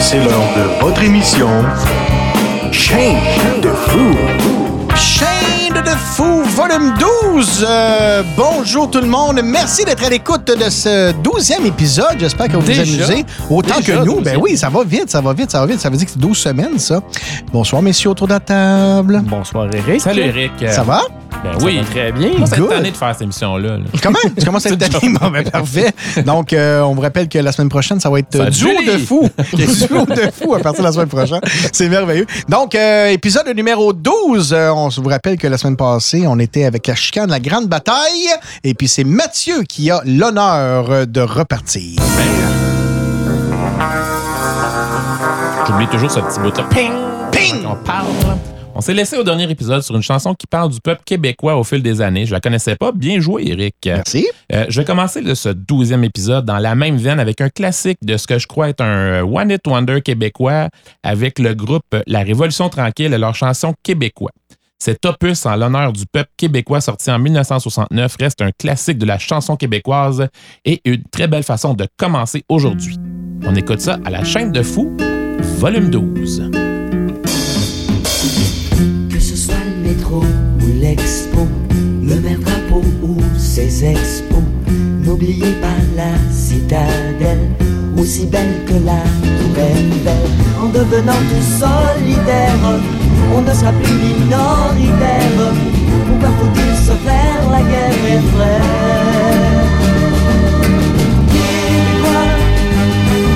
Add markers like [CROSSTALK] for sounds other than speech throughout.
C'est l'heure de votre émission Chain de fou. Chain de fou, volume 12. Euh, bonjour tout le monde. Merci d'être à l'écoute de ce douzième épisode. J'espère que vous Déjà? vous amusez autant Déjà, que nous. Ben 12e. oui, ça va vite, ça va vite, ça va vite. Ça veut dire que c'est 12 semaines, ça. Bonsoir, messieurs, autour de la table. Bonsoir Eric. Salut Eric. Ça va? Ben Ça oui. va très bien. Moi, cette Good. année de faire cette émission-là. là. [LAUGHS] Comment? Tu commences à être [LAUGHS] tanné? Bon, ben, parfait. Donc, euh, on vous rappelle que la semaine prochaine, ça va être euh, duo de fou. [LAUGHS] duo de fou à partir de la semaine prochaine. C'est merveilleux. Donc, euh, épisode numéro 12. Euh, on vous rappelle que la semaine passée, on était avec la chicane, la grande bataille. Et puis, c'est Mathieu qui a l'honneur de repartir. J'oublie toujours ce petit bout-là. Ping! Ping! On parle. On s'est laissé au dernier épisode sur une chanson qui parle du peuple québécois au fil des années. Je la connaissais pas. Bien joué, Eric. Merci. Euh, je vais commencer le- ce douzième épisode dans la même veine avec un classique de ce que je crois être un euh, One Hit Wonder québécois avec le groupe La Révolution Tranquille et leur chanson Québécois. Cet opus en l'honneur du peuple québécois sorti en 1969 reste un classique de la chanson québécoise et une très belle façon de commencer aujourd'hui. On écoute ça à la chaîne de fou, volume 12. Ou l'expo, le même drapeau ou ses expos, n'oubliez pas la citadelle, aussi belle que la Eiffel. En devenant tous solidaires, on ne sera plus minoritaire. Pourquoi faut-il se faire la guerre est vraie? Québécois,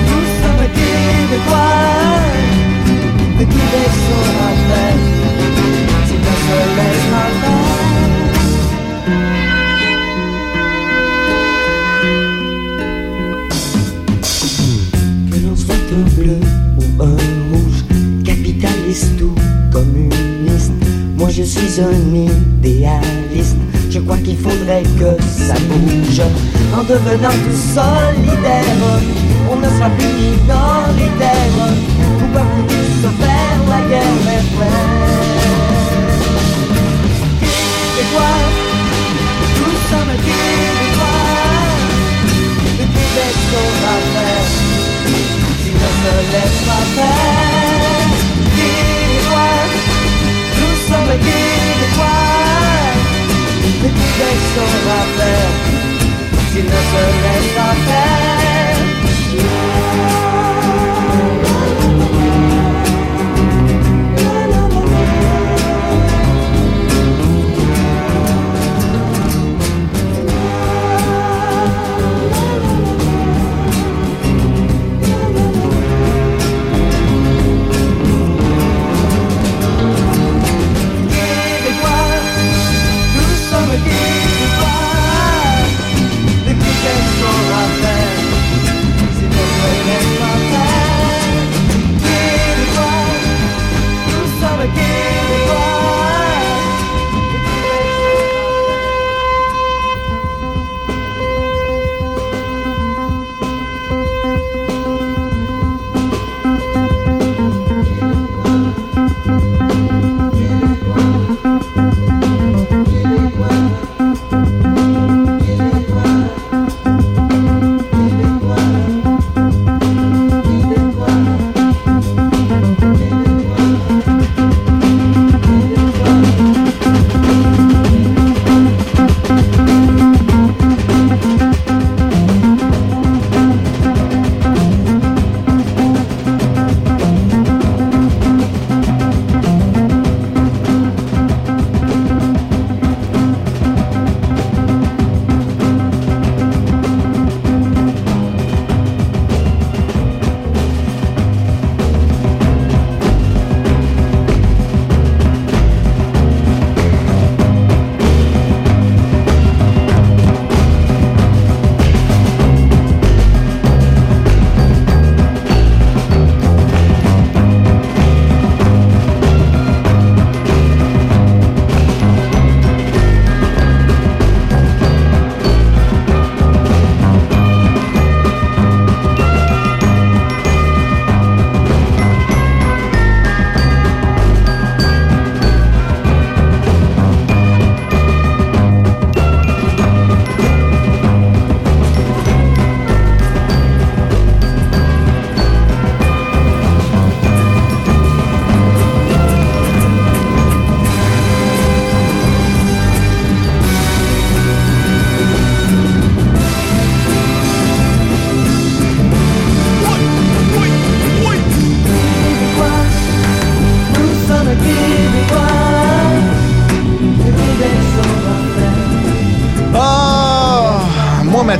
nous sommes Québécois, de Québec Capitaliste ou communiste. Moi je suis un idéaliste. Je crois qu'il faudrait que ça bouge. En devenant tout solidaire On ne sera plus minoritaire. Pourquoi faut-il se faire la guerre mes frères Québécois Nous sommes Québécois Le Québec saura faire. Si ne se laisse pas faire Québécois Le Québec saura faire ne se pas faire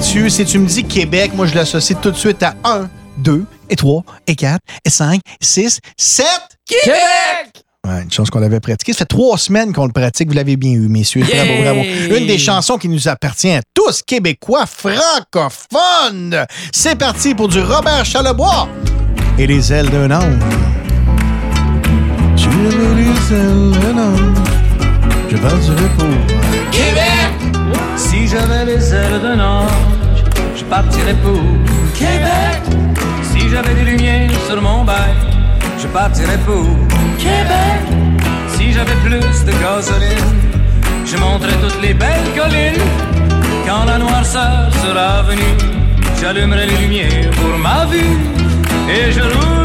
Mathieu. Si tu me dis Québec, moi, je l'associe tout de suite à 1, 2, et 3, et 4, et 5, 6, 7. Québec! Ouais, une chance qu'on l'avait pratiqué. Ça fait trois semaines qu'on le pratique. Vous l'avez bien eu, messieurs. Bravo, Yay! bravo. Une des chansons qui nous appartient à tous, Québécois francophones. C'est parti pour du Robert Charlebois et les ailes d'un ange. Tu les ailes d'un ange. Je partirai pour Québec! Si j'avais les ailes d'un ange, je partirais pour Québec. Si j'avais des lumières sur mon bail, je partirais pour Québec. Si j'avais plus de gasoline, je monterais toutes les belles collines. Quand la noirceur sera venue, j'allumerai les lumières pour ma vue et je roule-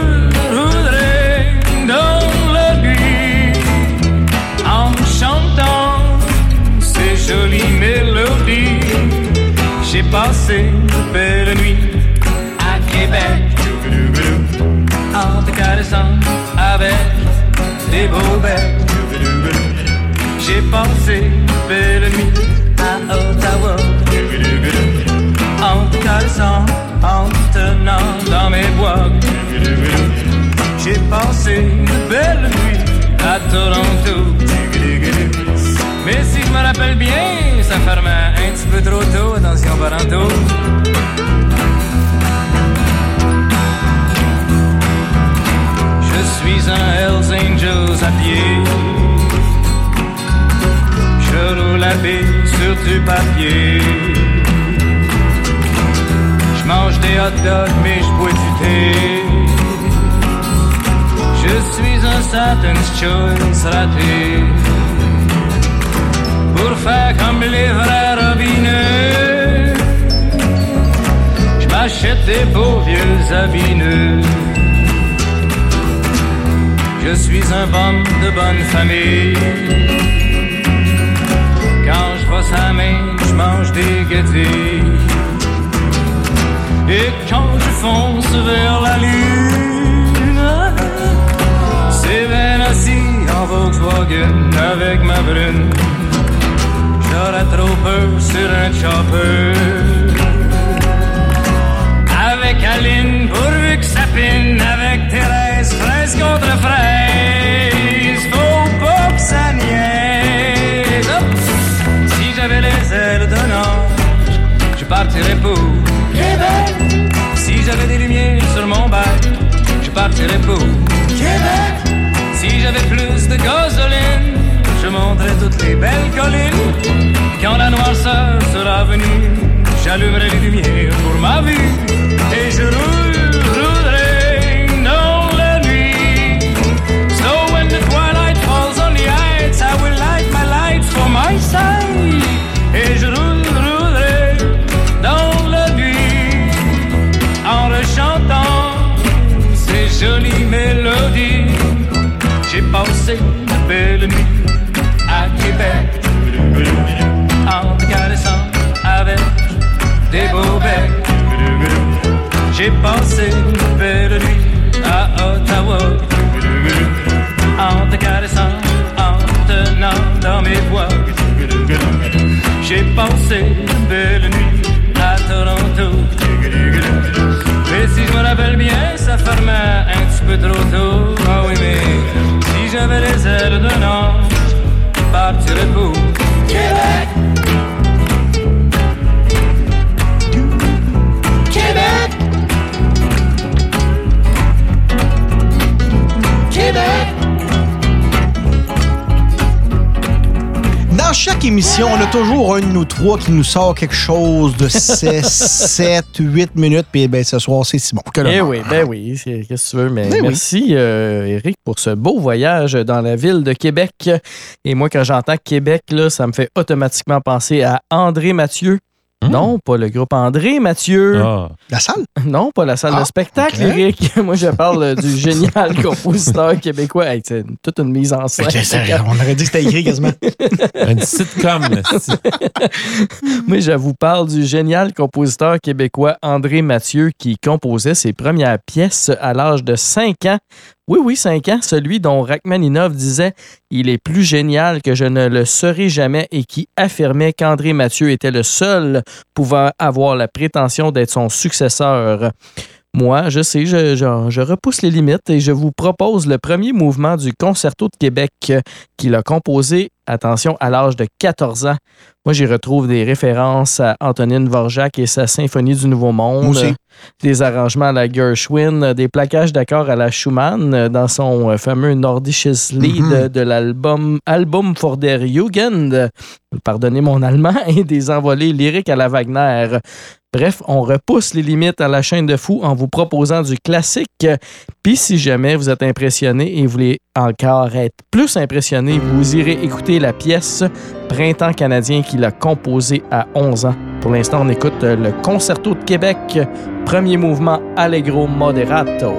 ces jolies mélodies. J'ai passé de belles nuits à Québec en te caressant avec des beaux becs. J'ai passé de belles nuits à Ottawa en te caressant, en te tenant dans mes bois. J'ai passé de belles nuits à Toronto. Mais je me rappelle bien, ça fermait un petit peu trop tôt. Attention, Baranto. Je suis un Hells Angels à pied. Je roule à pied sur du papier. Je mange des hot dogs, mais je bois du thé. Je suis un Satan's Choice raté Pour faire comme les vrais robineux. Je m'achète des beaux vieux habits neufs Je suis un bum de bonne famille. Quand je vois sa main, je mange des gâtés Et quand je fonce vers la lune c'est bien assis en Volkswagen avec ma brune. J'aurais trop peur sur un chopper. Avec Aline, pourvu que ça. Avec Thérèse, fraise contre fraise. Faut pas que ça! Si j'avais les ailes d'un ange, je partirais pour Québec. Si j'avais des lumières sur mon bac, je partirais pour Québec. Si j'avais plus de gasoline, je monterais toutes les belles collines. Quand la noirceur sera venue, j'allumerai les lumières pour ma vue. Et je roule, J'ai passé de belles nuits à Toronto. Mais si je me rappelle bien, ça fermait un petit peu trop tôt. Ah oui, mais si j'avais les ailes d'un chaque émission, on a toujours un de nous trois qui nous sort quelque chose de 6, 7, 8 minutes. Puis ben, ce soir, c'est Simon. Que Eh oui, ben oui, qu'est-ce que tu veux. Mais Ben oui. merci, euh, Eric, pour ce beau voyage dans la ville de Québec. Et moi, quand j'entends Québec, là, ça me fait automatiquement penser à André Mathieu. Hmm? Non, pas le groupe André Mathieu. Ah. La salle? [LAUGHS] Non, pas la salle Ah, de spectacle, ok. Eric. [LAUGHS] Moi, je parle du [LAUGHS] génial compositeur québécois. Hey, c'est toute une mise en scène. On aurait dit que c'était écrit quasiment. Un sitcom. Moi, je vous parle du génial compositeur québécois André Mathieu qui composait ses premières pièces à l'âge de 5 ans Oui, oui, 5 ans, celui dont Rachmaninov disait Il est plus génial que je ne le serai jamais et qui affirmait qu'André Mathieu était le seul pouvant avoir la prétention d'être son successeur. Moi, je sais, je repousse les limites et je vous propose le premier mouvement du Concerto de Québec euh, qu'il a composé, attention, à l'âge de 14 ans. Moi, j'y retrouve des références à Antonine Dvorak et sa Symphonie du Nouveau Monde, aussi. des arrangements à la Gershwin, des plaquages d'accords à la Schumann dans son euh, fameux Nordisches Lied Mhm. de l'album Album for der Jugend, pardonnez mon allemand, [LAUGHS] et des envolées lyriques à la Wagner. Bref, on repousse les limites à la chaîne de fou en vous proposant du classique. Puis si jamais vous êtes impressionné et voulez encore être plus impressionné, vous irez écouter la pièce Printemps canadien qu'il a composée à 11 ans. Pour l'instant, on écoute le Concerto de Québec, premier mouvement Allegro Moderato.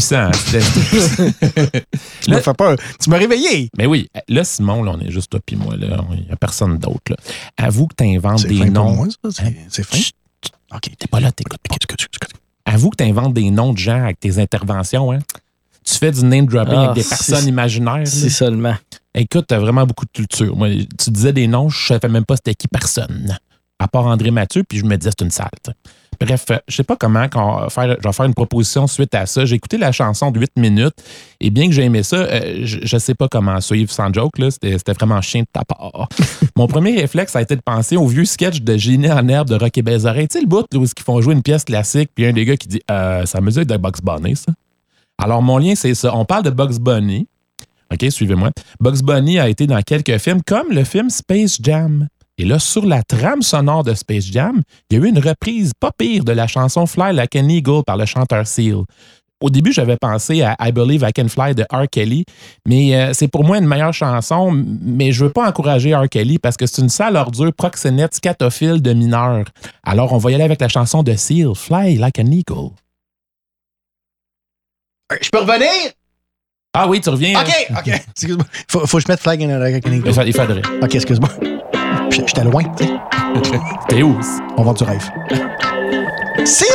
Puissant. hein, [LAUGHS] Tu me fais peur. Tu m'as réveillé. Mais oui, là, Simon, là, on est juste toi puis moi. là. Il n'y a personne d'autre. Avoue que tu inventes C'est des fin pour noms. moi, ça. C'est- C'est fin. Chut, OK. T'es pas là, t'écoutes Avoue que tu inventes des noms de gens avec tes interventions. Hein? Tu fais du name dropping Ah, avec des si- personnes imaginaires. Si seulement. Écoute, t'as vraiment beaucoup de culture. Moi, tu disais des noms, je savais même pas c'était qui personne. À part André Mathieu, puis je me disais c'est une sais. Bref, euh, je sais pas comment faire, je vais faire une proposition suite à ça. J'ai écouté la chanson de 8 minutes et bien que j'ai aimé ça, euh, je, je sais pas comment suivre sans joke. là. C'était vraiment chien de ta part. [LAUGHS] Mon premier réflexe a été de penser au vieux sketch de Génie en herbe de Rock et Belles Oreilles. Tu sais, le bout là, où ils font jouer une pièce classique, puis un des gars qui dit euh, Ça me dit de Bugs Bunny, ça. Alors, mon lien, c'est ça. On parle de Bugs Bunny. OK, suivez-moi. Bugs Bunny a été dans quelques films, comme le film Space Jam. Et là, sur la trame sonore de Space Jam, il y a eu une reprise pas pire de la chanson Fly Like an Eagle par le chanteur Seal. Au début, j'avais pensé à I Believe I Can Fly de R. Kelly, mais euh, c'est pour moi une meilleure chanson, mais je veux pas encourager R. Kelly parce que c'est une sale ordure proxénète scatophile de mineurs. Alors, on va y aller avec la chanson de Seal, Fly Like an Eagle. Je peux revenir? Ah oui, tu reviens. OK, OK. [LAUGHS] Excuse-moi. Faut, faut que je mette flag in a Il fa- il faudrait. OK, excuse-moi. J'étais loin. [LAUGHS] T'es où? On vend du rêve. Seal!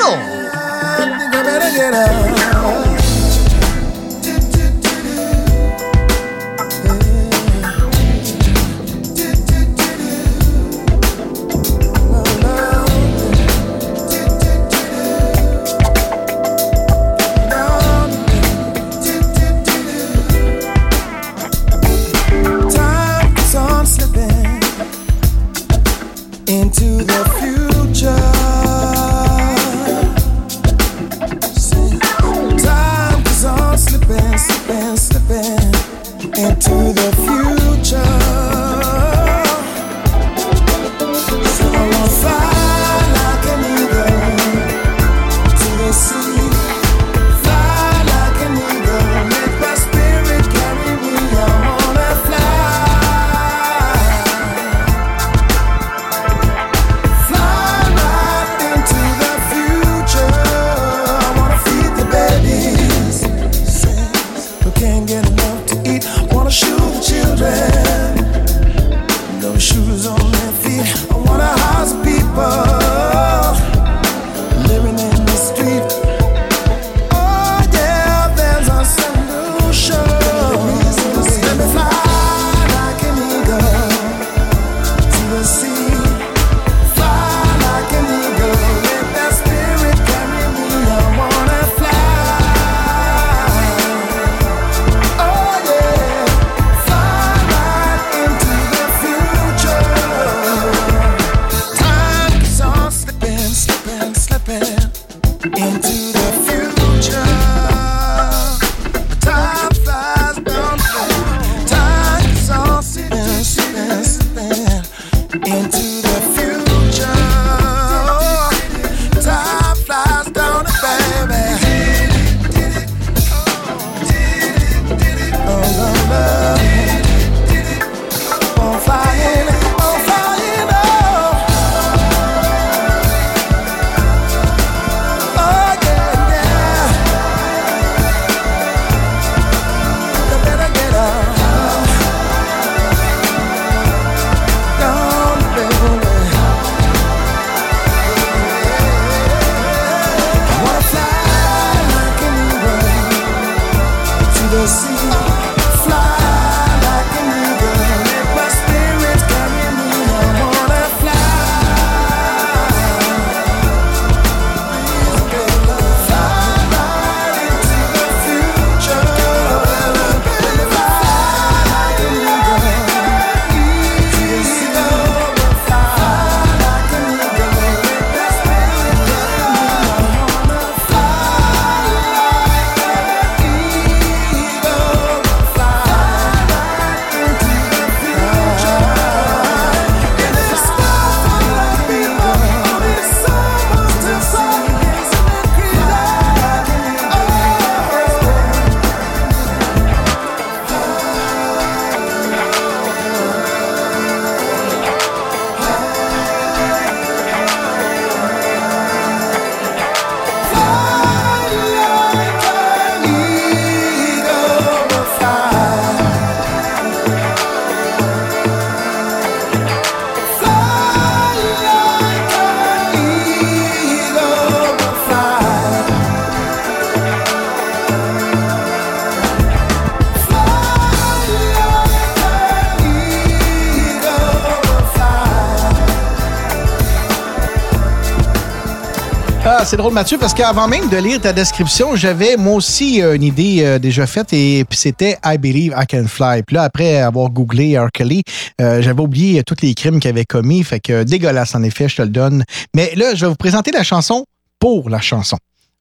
C'est drôle, Mathieu, parce qu'avant même de lire ta description, j'avais moi aussi une idée euh, déjà faite et puis c'était I Believe I Can Fly. Puis là, après avoir googlé R. Kelly, euh, j'avais oublié tous les crimes qu'il avait commis. Fait que dégueulasse, en effet, je te le donne. Mais là, je vais vous présenter la chanson pour la chanson.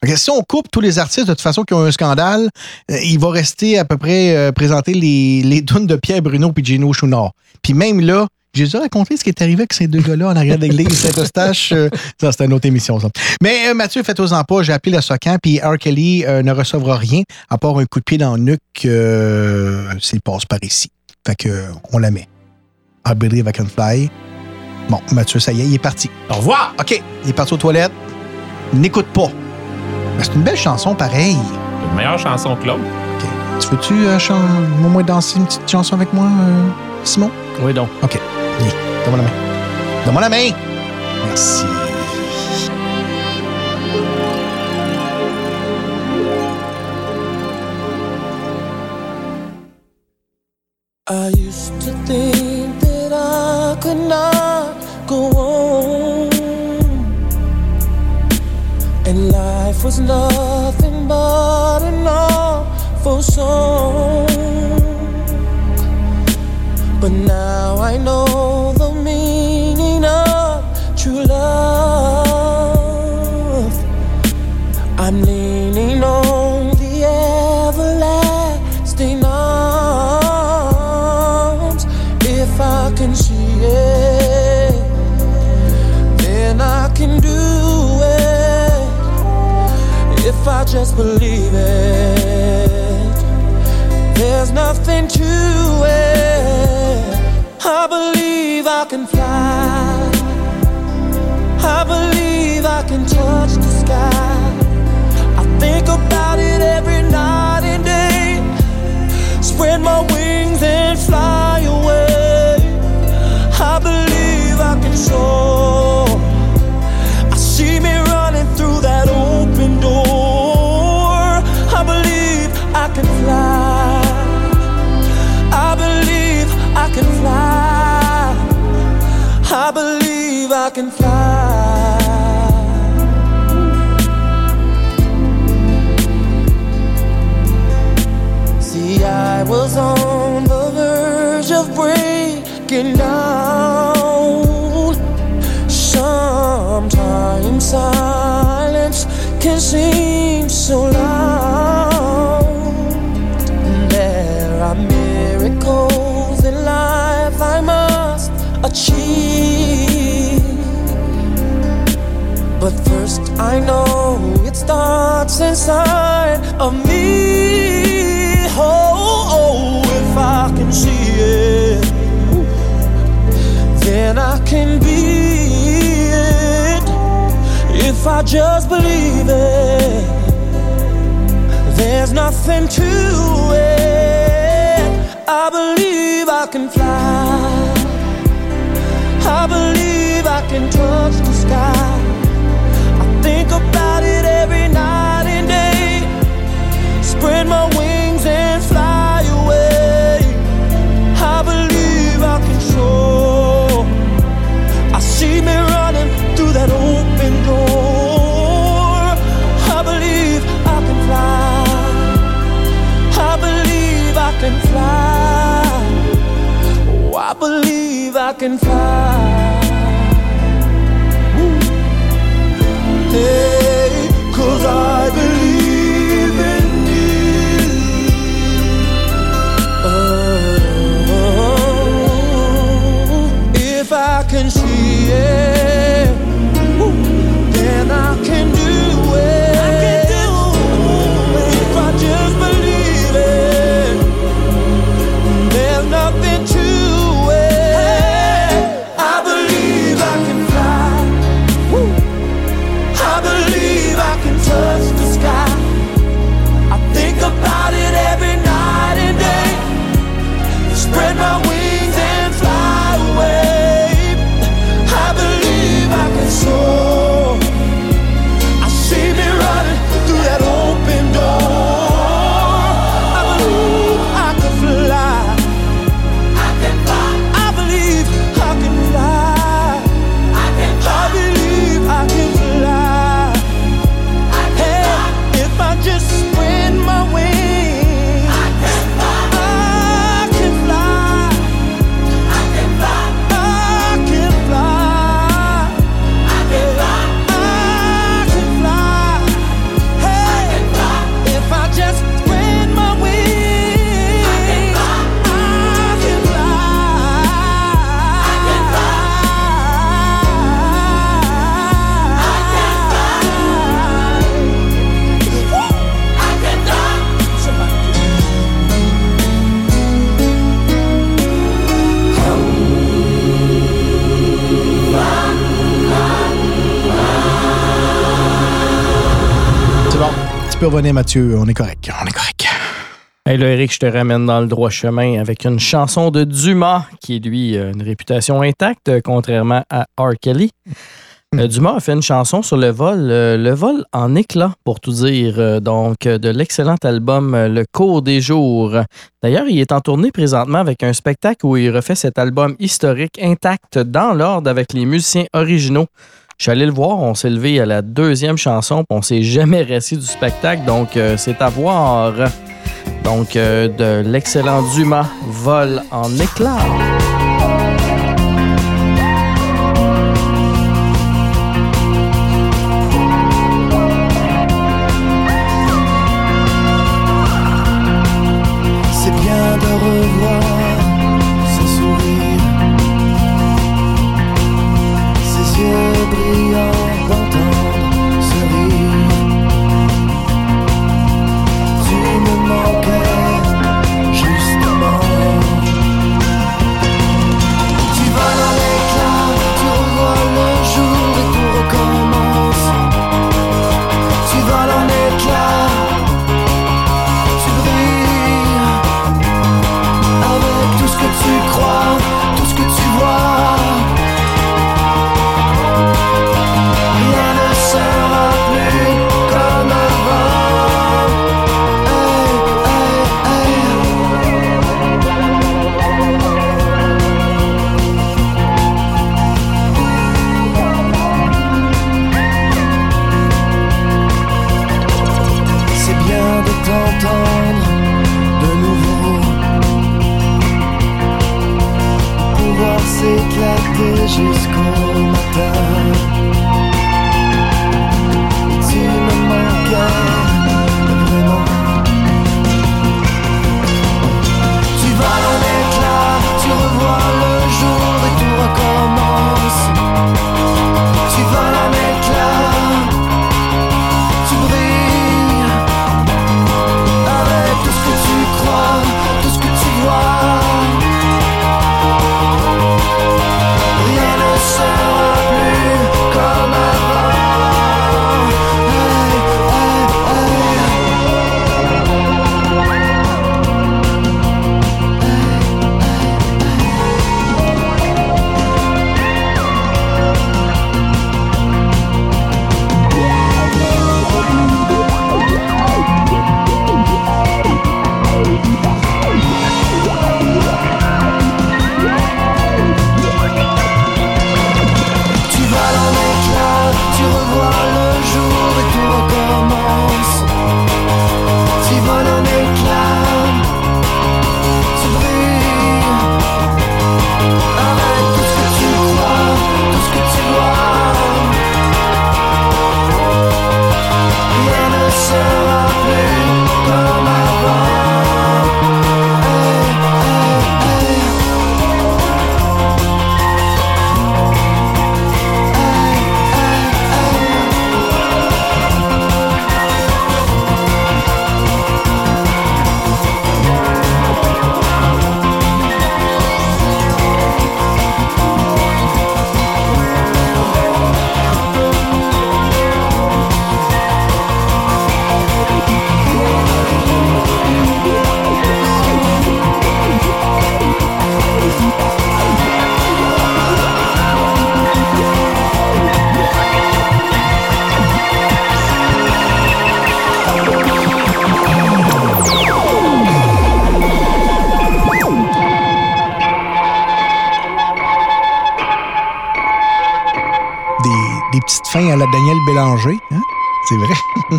Si on coupe tous les artistes de toute façon qui ont un scandale, euh, il va rester à peu près présenter les, les [LAUGHS] de Pierre Bruno puis Gino. Puis même là, j'ai déjà raconté ce qui est arrivé avec ces deux gars-là en arrière de l'église Saint-Eustache. Euh, ça, c'était une autre émission, ça. Mais euh, Mathieu, faites-en pas. J'ai appelé le Socan, puis R. Kelly euh, ne recevra rien à part un coup de pied dans le nuque s'il passe par ici. Fait que, on la met. I believe I can fly. Bon, Mathieu, ça y est, il est parti. Au revoir! OK, il est parti aux toilettes. N'écoute pas. C'est une belle chanson, pareil. Une meilleure chanson que l'autre. OK. Tu veux-tu au moins danser une petite chanson avec moi, Simon? Oui, donc. OK. Viens, donne-moi la main. Donne-moi la main. Merci. I used to think that I could not go on, and life was nothing but an awful song. But now I know the meaning of true love. I'm leaning on the everlasting arms. If I can see it, then I can do it. If I just believe it, there's nothing to it. I believe I can fly. I believe I can touch the sky. I think about it every night and day. Spread my wings and fly away. I believe I can soar. Breaking down. Sometimes silence can seem just believe it, there's nothing to it. I believe I can fly. I believe I can touch the sky. Revenir, Mathieu. On est correct. On est correct. Hey là, Eric, je te ramène dans le droit chemin avec une chanson de Dumas qui, lui, a une réputation intacte, contrairement à R. Kelly. Euh, Dumas a fait une chanson sur le vol, euh, le vol en éclat, pour tout dire, euh, donc de l'excellent album Le cours des jours. D'ailleurs, il est en tournée présentement avec un spectacle où il refait cet album historique intact dans l'ordre avec les musiciens originaux. Je suis allé le voir, on s'est levé à la deuxième chanson, on s'est jamais resté du spectacle, donc euh, c'est à voir. Donc, euh, de l'excellent Dumas, Vol en éclat.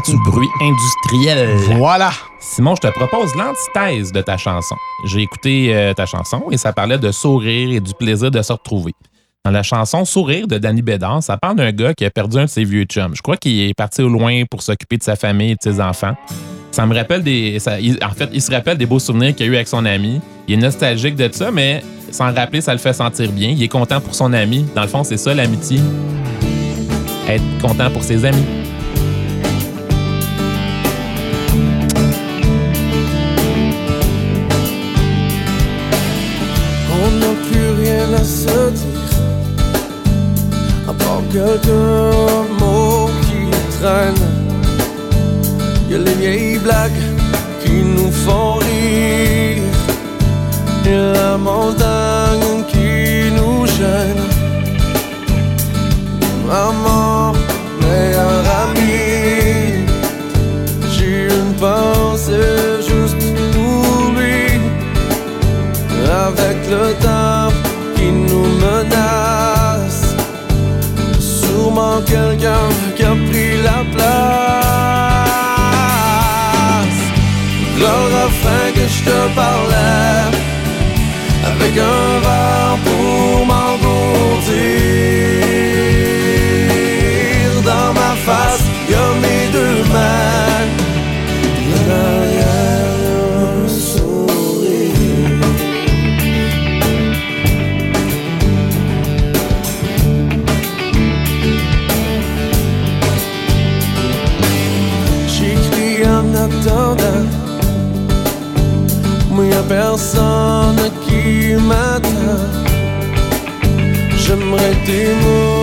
Du bruit industriel. Voilà. Simon, je te propose l'antithèse de ta chanson. J'ai écouté euh, ta chanson et ça parlait de sourire et du plaisir de se retrouver. Dans la chanson Sourire de Danny Bédard, ça parle d'un gars qui a perdu un de ses vieux chums. Je crois qu'il est parti au loin pour s'occuper de sa famille et de ses enfants. Ça me rappelle des. ça- il- en fait, il se rappelle des beaux souvenirs qu'il a eu avec son ami. Il est nostalgique de ça, mais s'en rappeler, ça le fait sentir bien. Il est content pour son ami. Dans le fond, c'est ça l'amitié. Être content pour ses amis. Part quelques mots qui traînent Y'a les blagues qui nous font rire et la montagne qui nous gêne. Maman, quelqu'un qui a pris la place. Le refrain que je te parlais, avec un verre pour personne qui m'attend. J'aimerais tes mots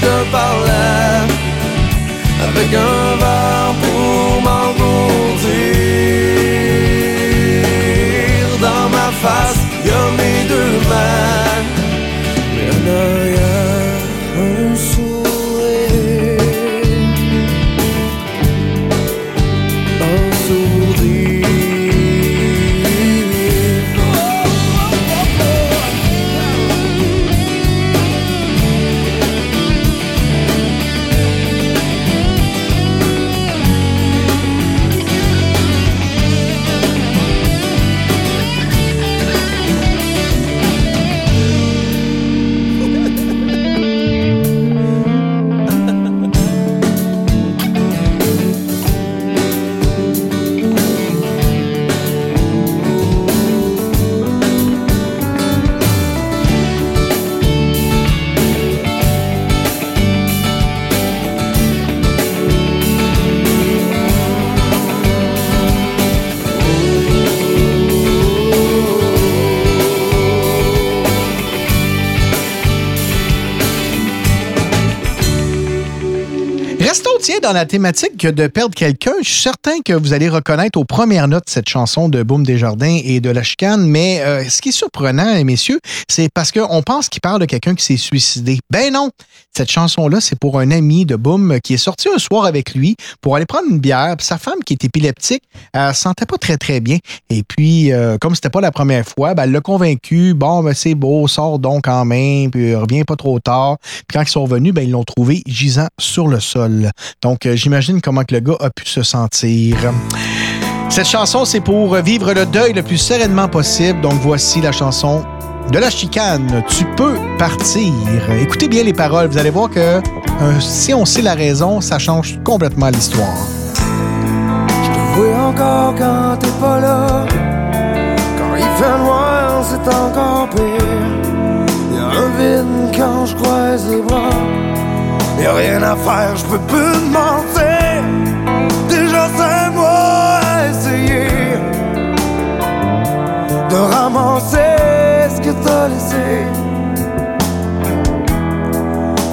je te parlais, avec un la thématique de perdre quelqu'un. Je suis certain que vous allez reconnaître aux premières notes cette chanson de Boom Desjardins et de La Chicane, mais euh, ce qui est surprenant, messieurs, c'est parce qu'on pense qu'il parle de quelqu'un qui s'est suicidé. Ben non! Cette chanson-là, c'est pour un ami de Boom qui est sorti un soir avec lui pour aller prendre une bière. Puis sa femme, qui est épileptique, elle se sentait pas très, très bien. Et puis, euh, comme c'était pas la première fois, ben, elle l'a convaincu. Bon, ben, c'est beau, sors donc en main, puis reviens pas trop tard. Puis quand ils sont revenus, ben, ils l'ont trouvé gisant sur le sol. Donc, euh, j'imagine comment que le gars a pu se sentir. Cette chanson, c'est pour vivre le deuil le plus sereinement possible. Donc, voici la chanson de la chicane. Tu peux partir. Écoutez bien les paroles. Vous allez voir que euh, si on sait la raison, ça change complètement l'histoire. Y'a rien à faire, je peux plus te mentir. Déjà cinq mois à essayer de ramasser ce que t'as laissé.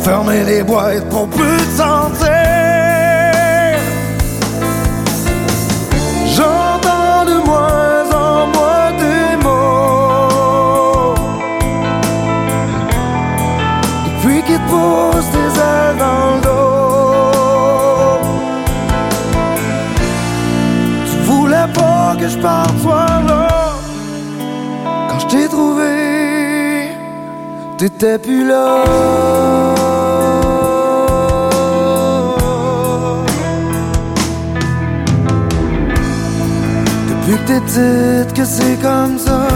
Fermer les boîtes pour plus te sentir. J'entends de moins en moins tes mots Depuis qu'ils ailes dans Tu voulais pas que je parte ce soir-là Quand je t'ai trouvé T'étais plus là. Depuis que t'es que c'est comme ça.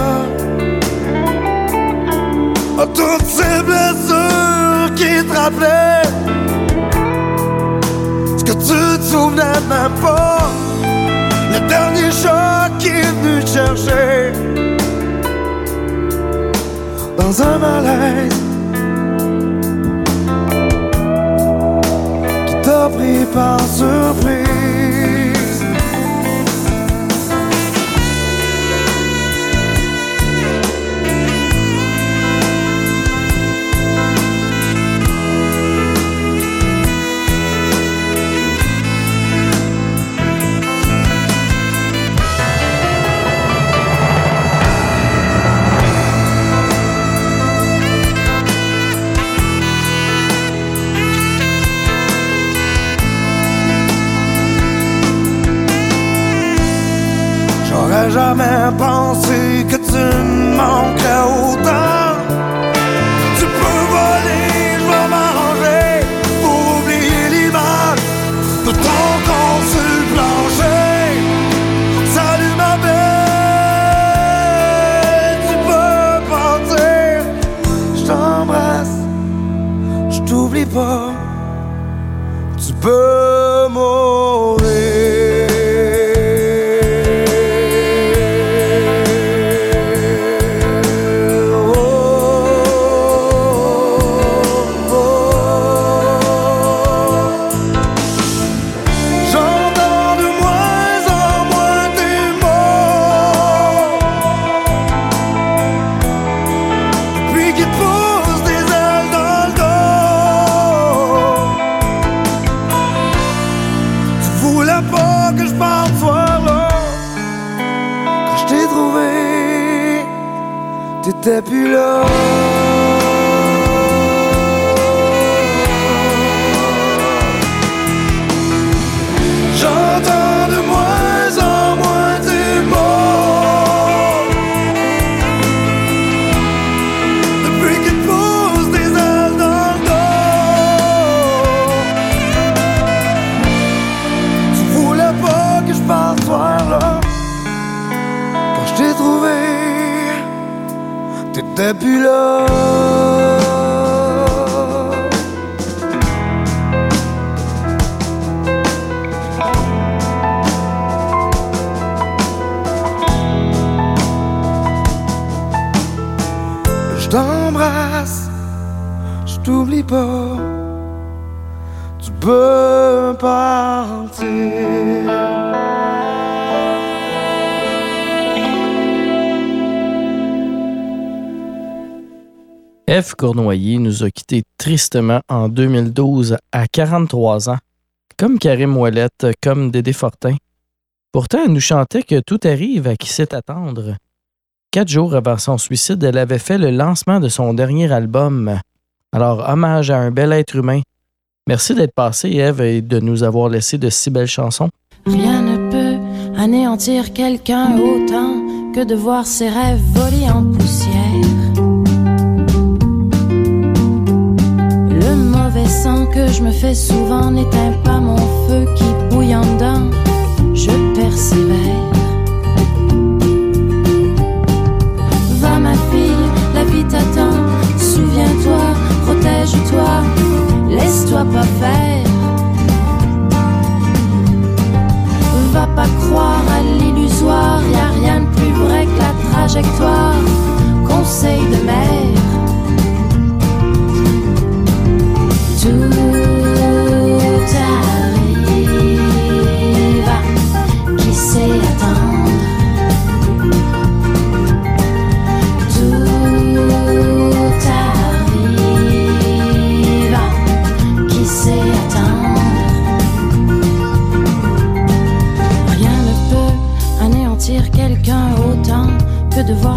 Ah, Toutes ces blessures qui te rappelaient Ce que tu te souvenais même pas. Le dernier choc qui est venu te chercher Dans un malaise Qui t'a pris par surprise Cournoyer nous a quittés tristement en 2012 à 43 ans, comme Karim Ouellette, comme Dédé Fortin. Pourtant, elle nous chantait que tout arrive à qui sait attendre. Quatre jours avant son suicide, elle avait fait le lancement de son dernier album. Alors, hommage à un bel être humain. Merci d'être passé, Eve, et de nous avoir laissé de si belles chansons. Rien ne peut anéantir quelqu'un autant que de voir ses rêves voler en poussière. Le mauvais sang que je me fais souvent n'éteint pas mon feu qui bouille en dedans. Je persévère. Va ma fille, la vie t'attend. Souviens-toi, protège-toi, laisse-toi pas faire. Va pas croire à l'illusoire, y a rien de plus vrai que la trajectoire. Conseil de mère.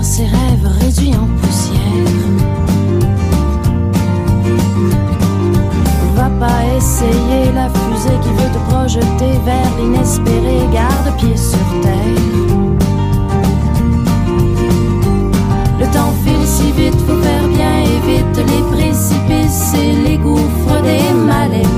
Ses rêves réduits en poussière. Va pas essayer la fusée qui veut te projeter vers l'inespéré. Garde pied sur terre. Le temps file si vite, faut faire bien et vite les précipices et les gouffres des mal-aimés.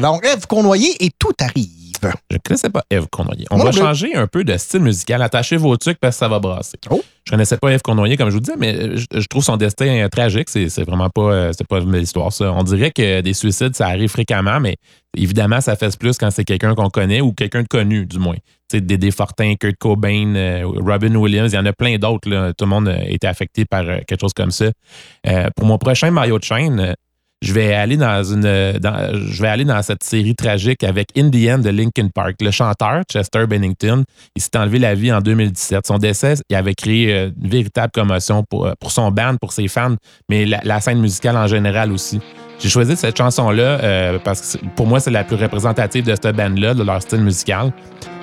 Donc, Eve Cournoyer et tout arrive. Je ne connaissais pas Eve Cournoyer. On Moi va changer un peu de style musical. Attachez vos trucs parce que ça va brasser. Oh. Je connaissais pas Eve Cournoyer, comme je vous disais, mais je, je trouve son destin tragique. C'est c'est vraiment pas, euh, c'est pas une belle histoire, ça. On dirait que des suicides, ça arrive fréquemment, mais évidemment, ça fait plus quand c'est quelqu'un qu'on connaît ou quelqu'un de connu, du moins. Tu sais, Dédé Fortin, Kurt Cobain, euh, Robin Williams, il y en a plein d'autres. Tout le monde a été affecté par euh, quelque chose comme ça. Euh, pour mon prochain Mario de chaîne, je vais aller dans une dans- je vais aller dans cette série tragique avec Indian de Linkin Park. Le chanteur Chester Bennington, il s'est enlevé la vie en 2017. Son décès, il avait créé euh, une véritable commotion pour, euh, pour son band, pour ses fans, mais la, la scène musicale en général aussi. J'ai choisi cette chanson-là euh, parce que pour moi, c'est la plus représentative de cette band-là, de leur style musical.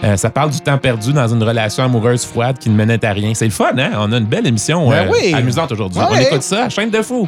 Euh, ça parle du temps perdu dans une relation amoureuse froide qui ne menait à rien. C'est le fun, hein? On a une belle émission Ben euh, oui. amusante aujourd'hui. On Ouais. écoute ça, chaîne de fou.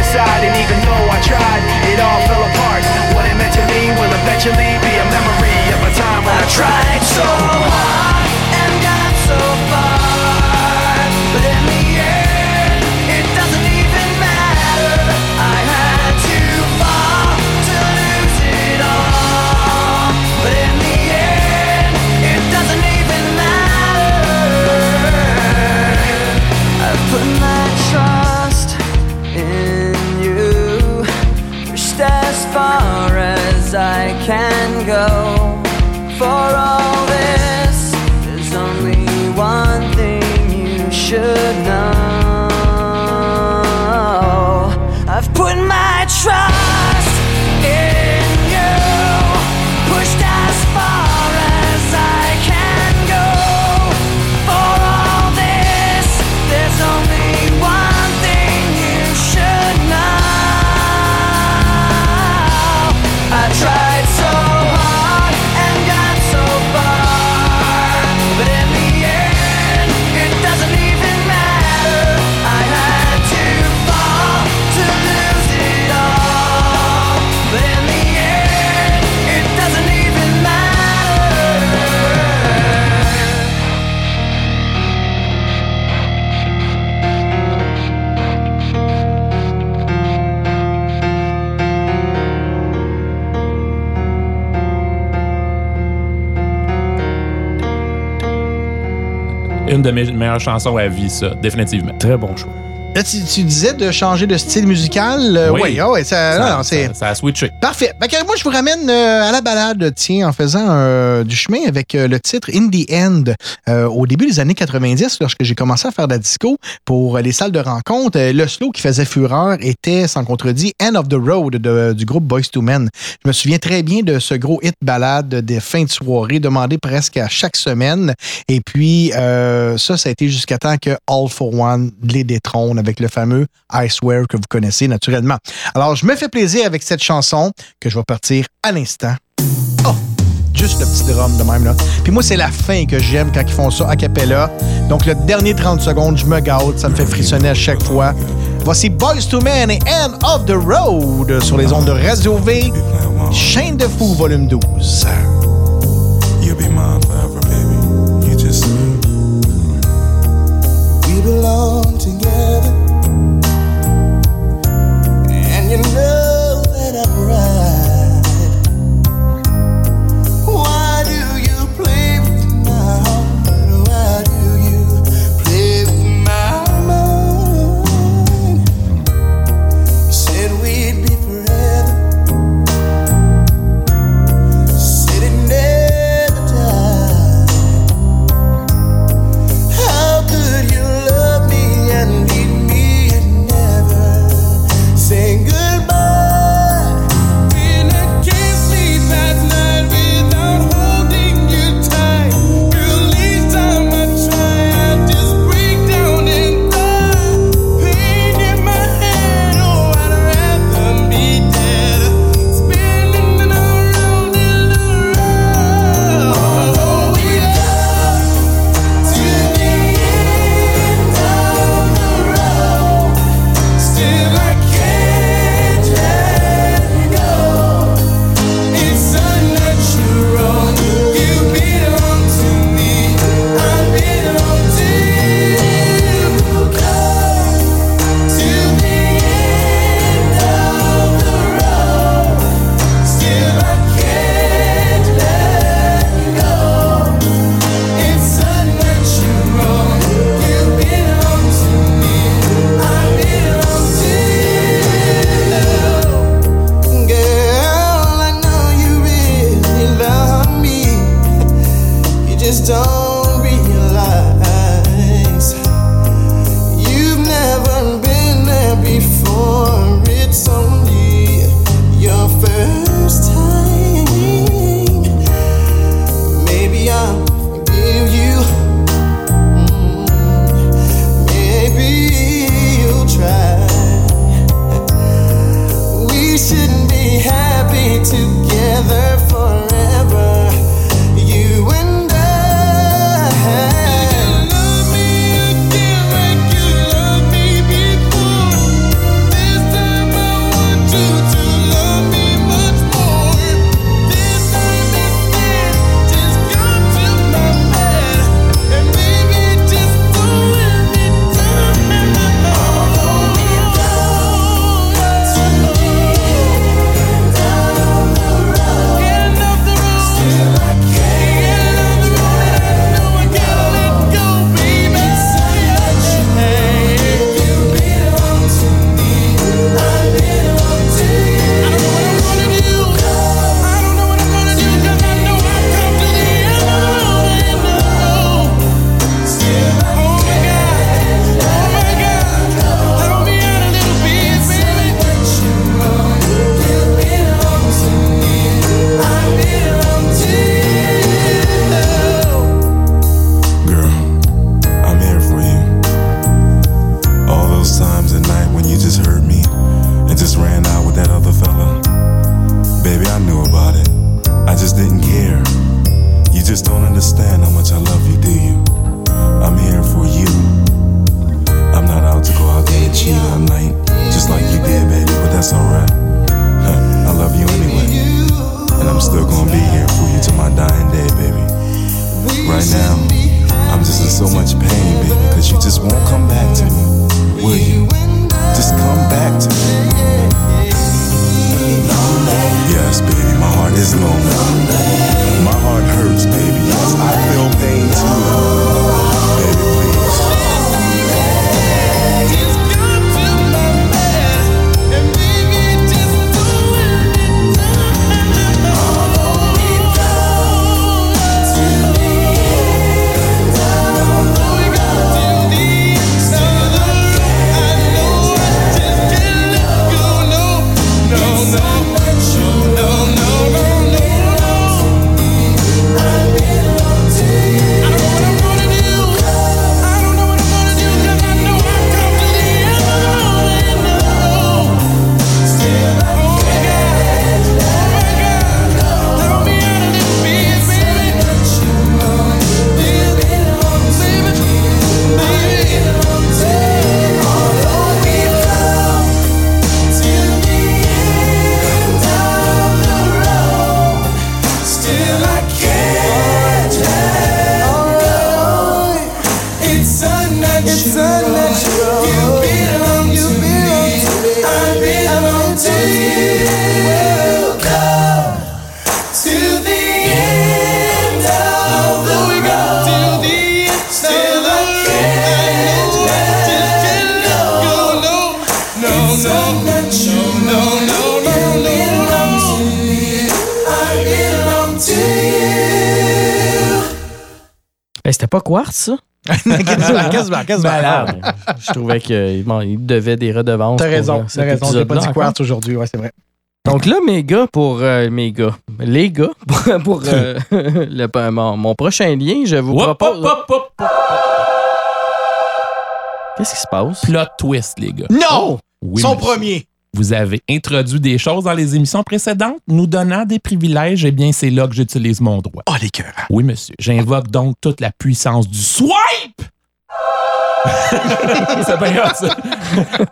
eventually Une de mes meilleures chansons à vie, ça, définitivement. Très bon choix. Là, tu, tu disais de changer de style musical. Euh, oui, ouais, ça, non, ça, ça a switché. Parfait. Fait que moi, je vous ramène euh, à la balade, tiens, en faisant euh, du chemin avec le titre In the End. Au début des années 90, lorsque j'ai commencé à faire de la disco pour les salles de rencontre, le slow qui faisait fureur était, sans contredit, End of the Road de- du groupe Boys to Men. Je me souviens très bien de ce gros hit balade des fins de soirée demandé presque à chaque semaine. Et puis, ça, ça a été jusqu'à temps que All for One les détrône avec le fameux I Swear que vous connaissez naturellement. Alors, je me fais plaisir avec cette chanson que je vais partir à l'instant. Oh! Juste le petit drum de même, là. Puis moi, c'est la fin que j'aime quand ils font ça a cappella. Donc, le dernier 30 secondes, je me gâte. Ça me fait frissonner à chaque fois. Voici Boys to Men et End of the Road sur les ondes de Radio V. Chaîne de fou, volume 12. you'll be forever, baby. You just belong together. Ça? [LAUGHS] quasiment, quasiment. Je trouvais qu'il il devait des redevances. T'as pour, raison, euh, t'as raison. J'ai pas dit quartz aujourd'hui, ouais, c'est vrai. Donc là, mes gars, pour euh, mes gars, les gars, [LAUGHS] pour, pour, euh, [LAUGHS] le- mon, mon prochain lien, je vous propose. hop, hop, hop. Qu'est-ce qui se passe? Plot twist, les gars. Non! Oui, Son monsieur. premier. Vous avez introduit des choses dans les émissions précédentes, nous donnant des privilèges. Eh bien, c'est là que j'utilise mon droit. Oh, les cœurs. Oui, monsieur. J'invoque donc toute la puissance du swipe! [LAUGHS] c'est ça.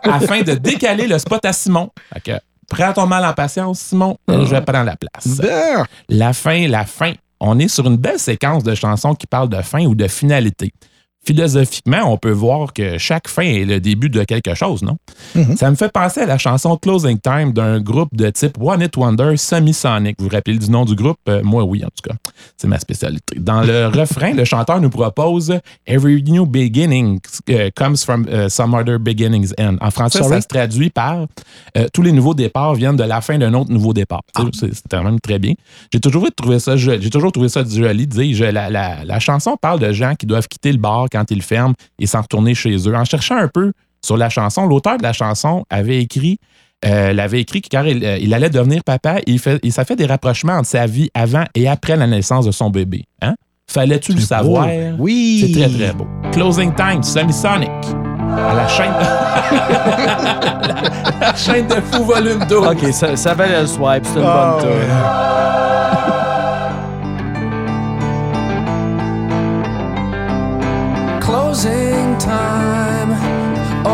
Afin de décaler le spot à Simon. Fait que, prends ton mal en patience, Simon. Je vais prendre la place. La fin, la fin. On est sur une belle séquence de chansons qui parlent de fin ou de finalité. Philosophiquement, on peut voir que chaque fin est le début de quelque chose, non? Mhm. Ça me fait penser à la chanson Closing Time d'un groupe de type One It Wonder Semisonic. Vous vous rappelez du nom du groupe? Euh, moi, oui, en tout cas. C'est ma spécialité. Dans le [LAUGHS] refrain, le chanteur nous propose Every new beginning euh, comes from euh, some other beginning's end. En français, Sorry? ça se traduit par euh, tous les nouveaux départs viennent de la fin d'un autre nouveau départ. C'est quand même très bien. J'ai toujours trouvé ça joli. J'ai toujours trouvé ça joli. La, la, la chanson parle de gens qui doivent quitter le bar quand ils ferment et s'en retourner chez eux. En cherchant un peu sur la chanson, l'auteur de la chanson avait écrit euh, l'avait écrit car il, euh, il allait devenir papa et, il fait, et ça fait des rapprochements entre sa vie avant et après la naissance de son bébé. Hein? Fallait-tu le savoir? Oui. C'est très, très beau. Closing Time, Semisonic. À la chaîne. la, [LAUGHS] la chaîne de fou volume 12. Ok, ça, ça valait le swipe, c'est une bonne tour. ouais.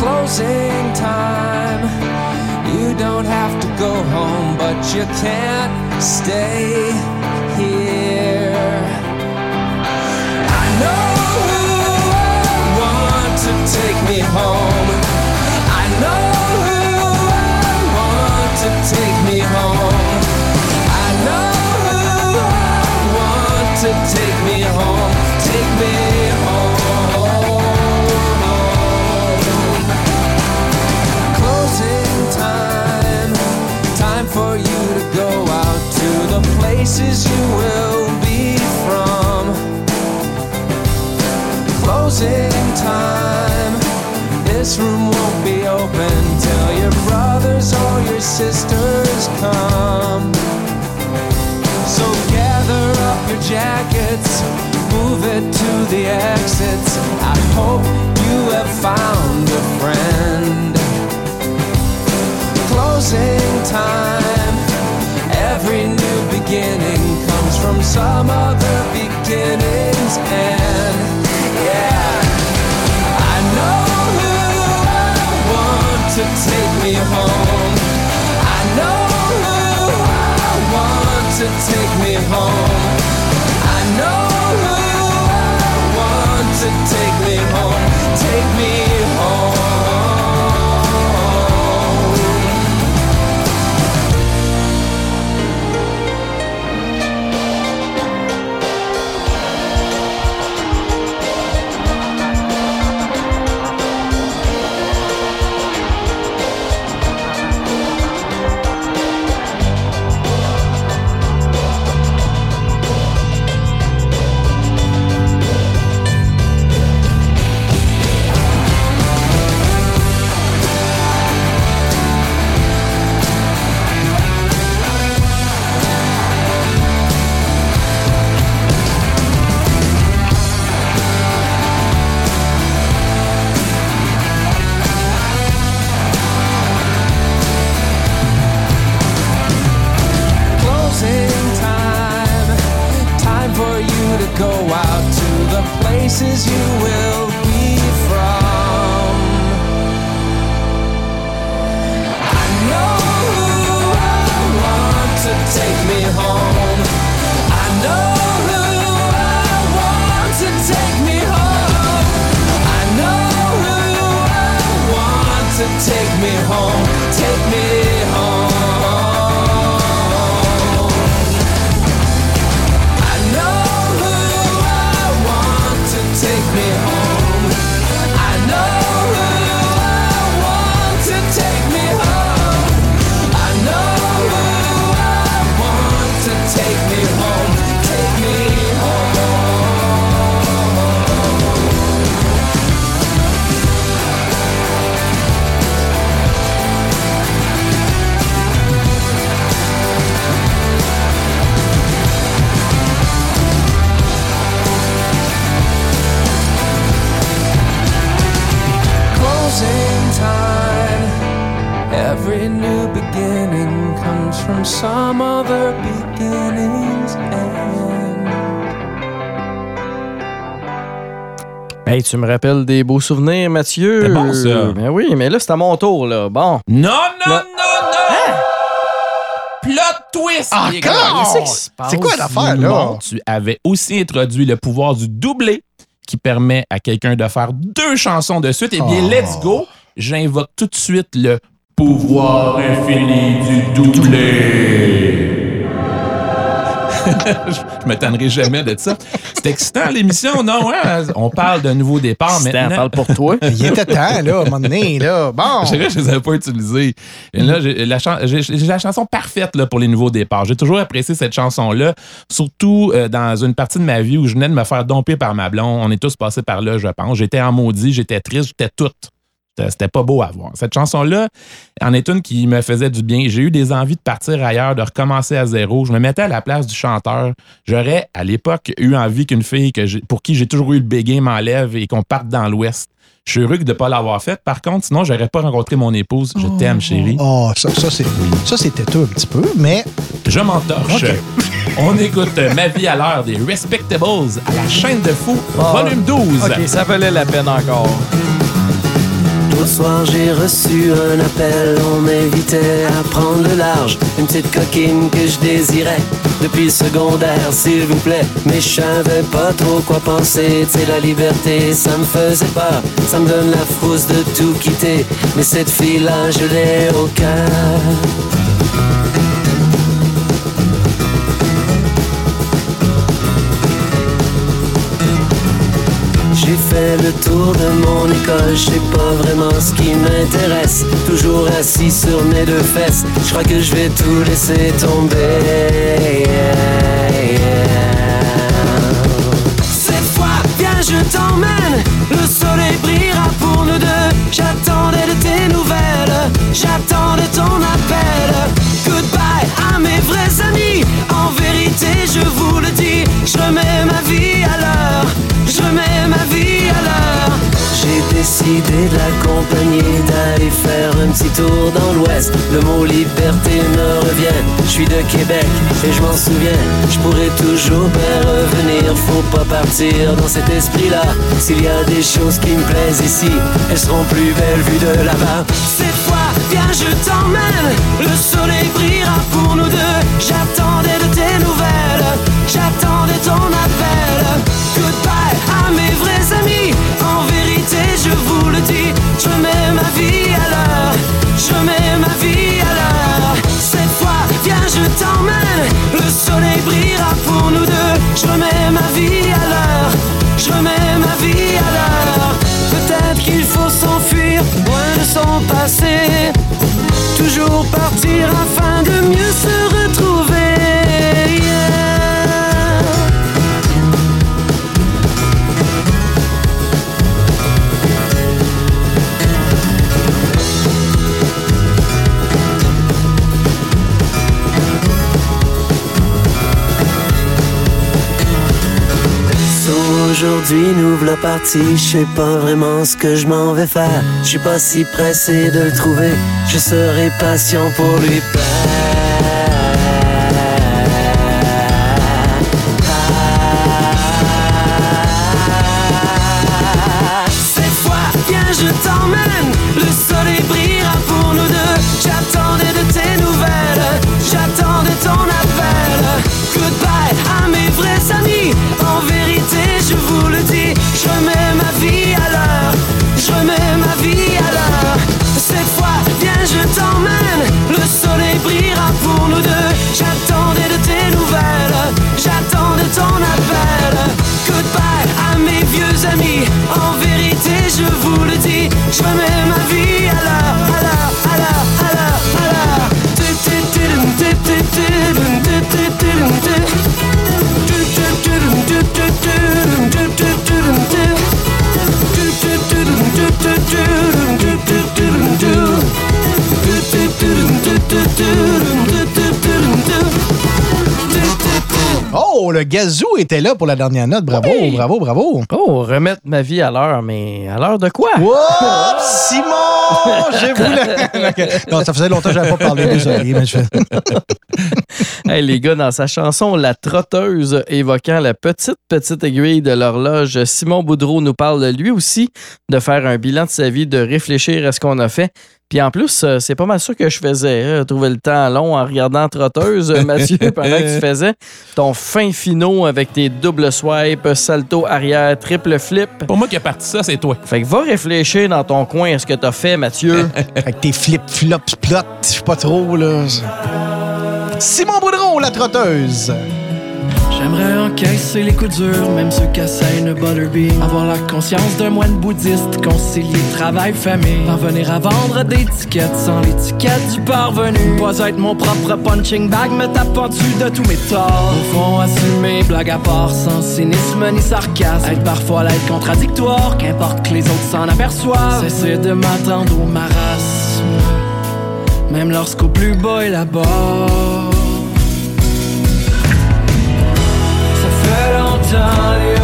closing time. You don't have to go home, but you can't stay here. I know who I want to take me home. I know who I want to take me home. I know who I want to take me places you will be from. Closing time. This room won't be open till your brothers or your sisters come. So gather up your jackets, move it to the exits. I hope you have found a friend. Closing time. Every beginning comes from some other beginning's end. Yeah, Hey, tu me rappelles des beaux souvenirs, Mathieu? C'est bon, ça. Ben oui, mais là, c'est à mon tour, là. Bon. Non, non, Là- non, non! Plot twist! Encore? C'est quoi l'affaire, là? Tu avais aussi introduit le pouvoir du doublé qui permet à quelqu'un de faire deux chansons de suite. Eh bien, Oh. let's go! J'invoque tout de suite le pouvoir infini du doublé. Je me tannerai jamais de ça. C'est excitant l'émission, non? hein? On parle d'un nouveau départ C'était maintenant. parle pour toi. [LAUGHS] Il était temps, là, à un moment donné, là. Bon. Je dirais que je les avais pas utilisés. Et là, j'ai la, chan- j'ai- j'ai la chanson parfaite là, pour les nouveaux départs. J'ai toujours apprécié cette chanson-là, surtout euh, dans une partie de ma vie où je venais de me faire domper par ma blonde. On est tous passés par là, je pense. J'étais en maudit, j'étais triste, j'étais toute. C'était- C'était pas beau à voir. Cette chanson-là en est une qui me faisait du bien. J'ai eu des envies de partir ailleurs, de recommencer à zéro. Je me mettais à la place du chanteur. J'aurais, à l'époque, eu envie qu'une fille que pour qui j'ai toujours eu le béguin m'enlève et qu'on parte dans l'Ouest. Je suis heureux de ne pas l'avoir faite. Par contre, sinon, j'aurais pas rencontré mon épouse. Je t'aime, chérie. Oh, ça, ça c'est ça, c'était tout un petit peu, mais Je m'entorche. On écoute Ma vie à l'heure des Respectables à la chaîne de fou, volume 12. OK, ça valait la peine encore. L'autre soir, j'ai reçu un appel. On m'invitait à prendre le large. Une petite coquine que je désirais depuis le secondaire, s'il vous plaît. Mais je savais pas trop quoi penser. Sais, la liberté, ça me faisait peur. Ça me donne la frousse de tout quitter. Mais cette fille-là, je l'ai au cœur. J'ai fait le tour de mon école, je sais pas vraiment ce qui m'intéresse. Toujours assis sur mes deux fesses, je crois que je vais tout laisser tomber. Cette fois, viens, je t'emmène. Le soleil brillera pour nous deux. J'attendais de tes nouvelles, j'attendais ton appel. Décidé de l'accompagner, d'aller faire un petit tour dans l'ouest. Le mot liberté me revient. Je suis de Québec et je m'en souviens. Je pourrais toujours bien revenir. Faut pas partir dans cet esprit-là. S'il y a des choses qui me plaisent ici, elles seront plus belles vues de là-bas. Cette fois, viens, je t'emmène. Le soleil brillera pour nous deux. J'attendais de tes nouvelles. J'attendais ton appel. Je mets ma vie à l'heure. Je mets ma vie à l'heure. Cette fois, viens, je t'emmène. Le soleil brillera pour nous deux. Je mets ma vie Aujourd'hui, voilà partis, je sais pas vraiment ce que je m'en vais faire. Je suis pas si pressé de le trouver, je serai patient pour lui plaire. Gazou était là pour la dernière note. Bravo, Oui. bravo, bravo. Oh, remettre ma vie à l'heure, mais à l'heure de quoi? Wow, Simon! [LAUGHS] J'ai voulu. [LAUGHS] non, ça faisait longtemps que je n'avais pas parlé. Désolé, mais je. [LAUGHS] Hey, les gars, dans sa chanson La Trotteuse, évoquant la petite, petite aiguille de l'horloge, Simon Boudreau nous parle lui aussi de faire un bilan de sa vie, de réfléchir à ce qu'on a fait. Puis en plus, euh, c'est pas mal ça que je faisais. hein, trouver le temps long en regardant Trotteuse, euh, Mathieu, [LAUGHS] pendant que tu faisais ton fin finaux avec tes doubles swipes, salto arrière, triple flip. Pour moi qui a parti ça, c'est toi. Fait que va réfléchir dans ton coin à ce que t'as fait, Mathieu. [LAUGHS] Avec tes flip-flops plot, je sais pas trop, là. Simon Boudreau, la trotteuse. J'aimerais encaisser les coups durs, même ceux qu'assène le Butterbean. Avoir la conscience d'un moine bouddhiste, concilier travail, famille. Parvenir à vendre des tickets sans l'étiquette du parvenu. Pas être mon propre punching bag, me tapant dessus de tous mes torts? Au fond, assumer, blague à part, sans cynisme ni sarcasme. Être parfois l'être contradictoire, qu'importe que les autres s'en aperçoivent. Cesser de m'attendre au marasme, même lorsqu'au plus bas est là-bas. Ça fait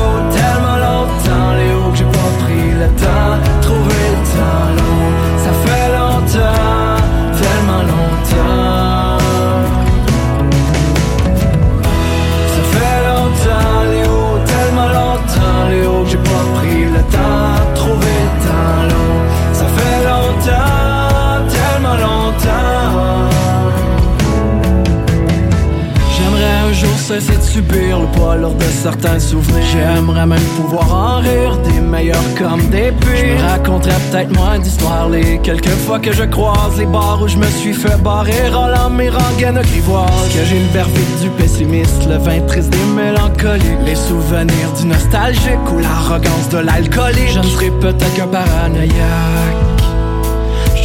cesser de subir le poids lourd de certains souvenirs. J'aimerais même pouvoir en rire des meilleurs comme des pires. Je raconterais peut-être moins d'histoires les quelques fois que je croise les bars où je me suis fait barrer Roland mes rengaines grivoises. Que j'ai le verdict du pessimiste, le vin triste des mélancoliques. Les souvenirs du nostalgique ou l'arrogance de l'alcoolique. Je ne serai peut-être qu'un paranoïaque.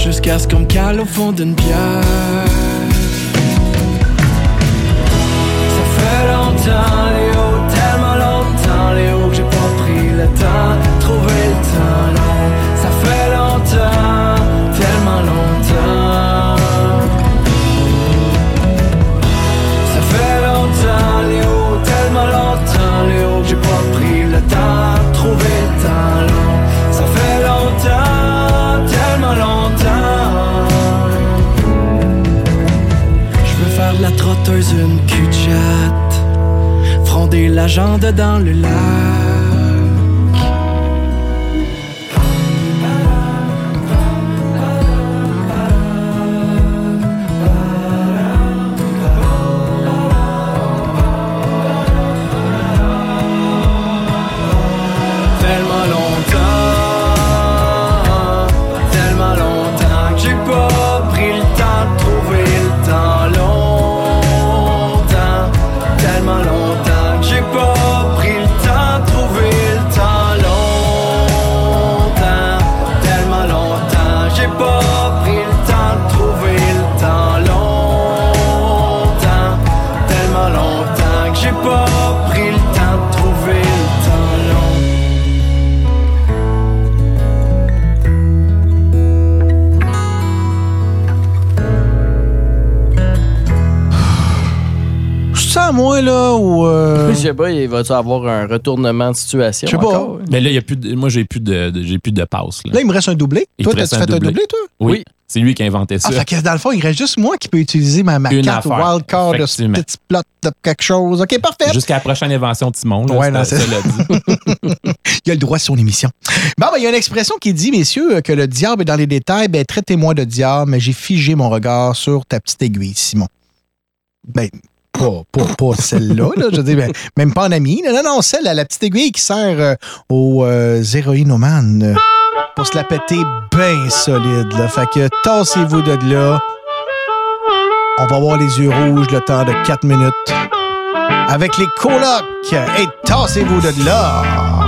Jusqu'à ce qu'on me cale au fond d'une bière. Léo, tellement longtemps, Léo, que j'ai pas pris le temps, trouver le temps long. Ça fait longtemps, tellement longtemps. Ça fait longtemps, Léo, tellement longtemps, Léo, que j'ai pas pris le temps, trouver le temps. Ça fait longtemps, tellement longtemps. Je veux faire de la trotteuse une cul la jambe dans le lac. Je sais pas, il va-tu avoir un retournement de situation? Je sais pas. encore? Mais là, il y a plus de- moi, j'ai plus de, de- j'ai plus de passe. Là. Là, il me reste un doublé. Il toi, t'as-tu fait un doublé. toi? Oui. C'est lui qui a inventé ça. Ah, fait que dans le fond, il reste juste moi qui peux utiliser ma, ma carte affaire, wildcard de effectivement. petit plot de quelque chose. OK, parfait. Jusqu'à la prochaine invention de Simon. Là, Ouais, non, c'est- ça. [LAUGHS] Il a le droit sur son émission. Bon, ben, il y a une expression qui dit, messieurs, que le diable est dans les détails. Ben, traitez-moi de diable, mais j'ai figé mon regard sur ta petite aiguille, Simon. Ben, pas, pas, pas celle-là, là, je ben, même pas en ami. Non, non, non, celle à la petite aiguille qui sert euh, aux euh, euh, pour se la péter bien solide. Là. Fait que tassez-vous de là. On va avoir les yeux rouges le temps de 4 minutes. Avec les colocs. Et tassez-vous de là.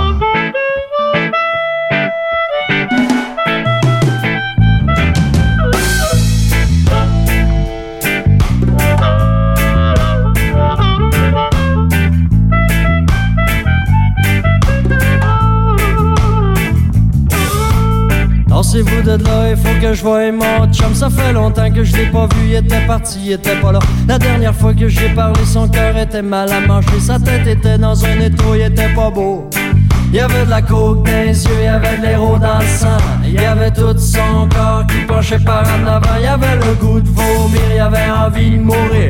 Tassez-vous de là, il faut que je voie mon chum. Ça fait longtemps que je l'ai pas vu, il était parti, il était pas là. La dernière fois que j'ai parlé, son cœur était mal à manger. Sa tête était dans un étau, il était pas beau. Il y avait de la coke dans les yeux, il y avait de l'héros dans le sang. Il y avait tout son corps qui penchait par en avant. Il y avait le goût de vomir, il y avait envie de mourir.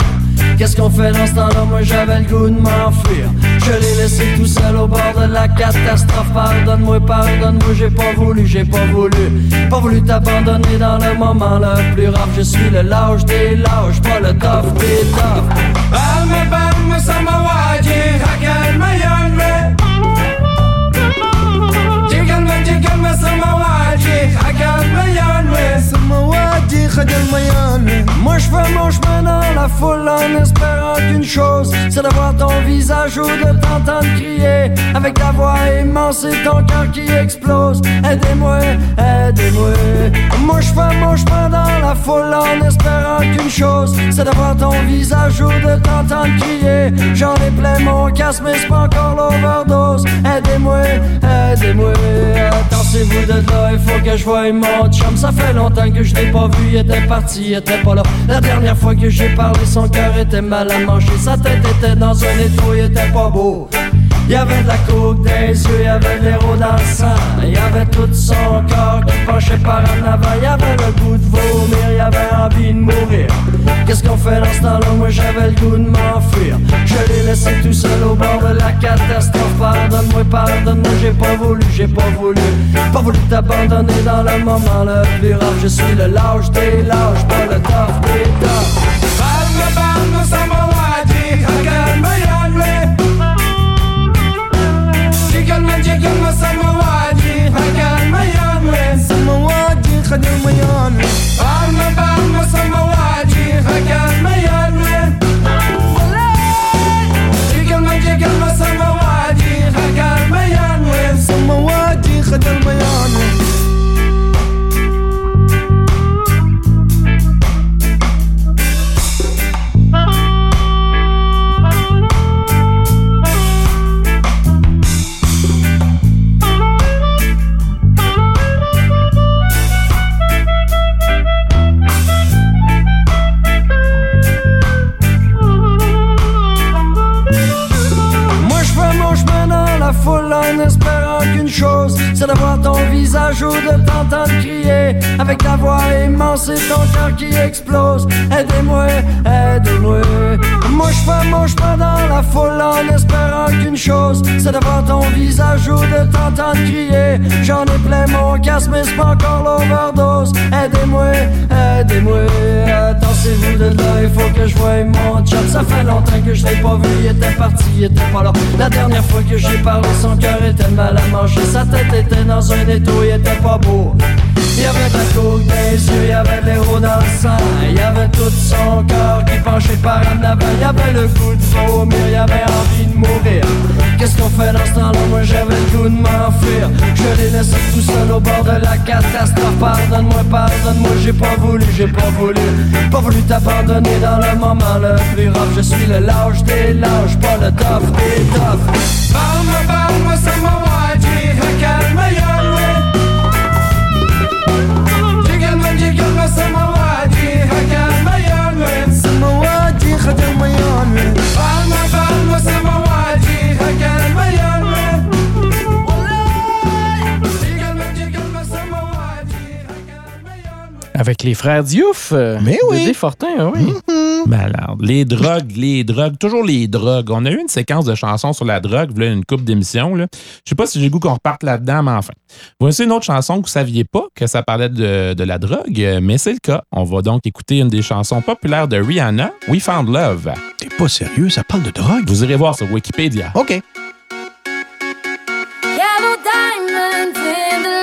Qu'est-ce qu'on fait dans ce temps-là? Moi j'avais le goût de m'enfuir. Je l'ai laissé tout seul au bord de la catastrophe. Pardonne-moi, pardonne-moi, j'ai pas voulu, j'ai pas voulu. Pas voulu t'abandonner dans le moment le plus rare. Je suis le lâche des lâches, pas le tough des toughs. Moi je fais mon chemin dans la foule en espérant qu'une chose, c'est de voir ton visage ou de t'entendre crier avec ta voix immense et ton cœur qui explose. Aidez-moi, aidez-moi. Moi je fais mon chemin dans la foule en espérant qu'une chose, c'est de voir ton visage ou de t'entendre crier. J'en ai plein mon casque mais c'est pas encore l'overdose. Aidez-moi, aidez-moi. Tassez-vous de là, il faut que je voie mon chum. Ça fait longtemps que je l'ai pas vu, était parti, était pas là. La dernière fois que j'ai parlé, son cœur était mal à manger. Sa tête était dans un étau, il était pas beau. Il y avait de la coke les yeux, il y avait de l'héros dans sang. Il y avait tout son corps qui penchait par en avant. Il y avait le goût de vomir, il y avait envie de mourir. Qu'est-ce qu'on fait dans ce temps-là? Moi j'avais le goût de m'enfuir. Je l'ai laissé tout seul au bord de la catastrophe. Pardonne-moi, pardonne-moi, j'ai pas voulu, j'ai pas voulu. Pas voulu t'abandonner dans le moment le plus rare. Je suis le lâche des lâches, pas le tough des toughs. Balme, balme, samawati, immense et ton cœur qui explose. Aidez-moi, aidez-moi. Moi je fais mon chemin dans la foule en espérant qu'une chose, c'est de voir ton visage ou de t'entendre crier. J'en ai plein mon casque mais c'est pas encore l'overdose. Aidez-moi, aidez-moi. Tassez-vous de là, il faut que je voie mon chum. Ça fait longtemps que je l'ai pas vu, il était parti, il était pas là. La dernière fois que j'ai parlé, son cœur était mal à manger. Sa tête était dans un étau, il était pas beau. Avait de la coke dans yeux, il y avait de l'héros dans le sang. Il y avait tout son corps qui penchait par en avant. Il y avait le goût de vomir, il y avait envie de mourir. Qu'est-ce qu'on fait dans ce temps-là? Moi j'avais le goût de m'enfuir. Je l'ai laissé tout seul au bord de la catastrophe. Pardonne-moi, pardonne-moi, j'ai pas voulu, j'ai pas voulu. Pas voulu t'abandonner dans le moment le plus rare. Je suis le lâche des lâches, pas le tough des toughs. Balme, balme, samawati, hakal mayanme. Avec les frères Diouf. euh, Mais oui. Dédé Fortin, ah oui. Malade. Les drogues, les drogues, toujours les drogues. On a eu une séquence de chansons sur la drogue, voilà une coupe d'émissions. là. Je sais pas si j'ai le goût qu'on reparte là-dedans, mais enfin. Voici une autre chanson que vous saviez pas que ça parlait de, de la drogue, mais c'est le cas. On va donc écouter une des chansons populaires de Rihanna, We Found Love. T'es pas sérieux, ça parle de drogue? Vous irez voir sur Wikipédia. OK. Yellow diamonds in the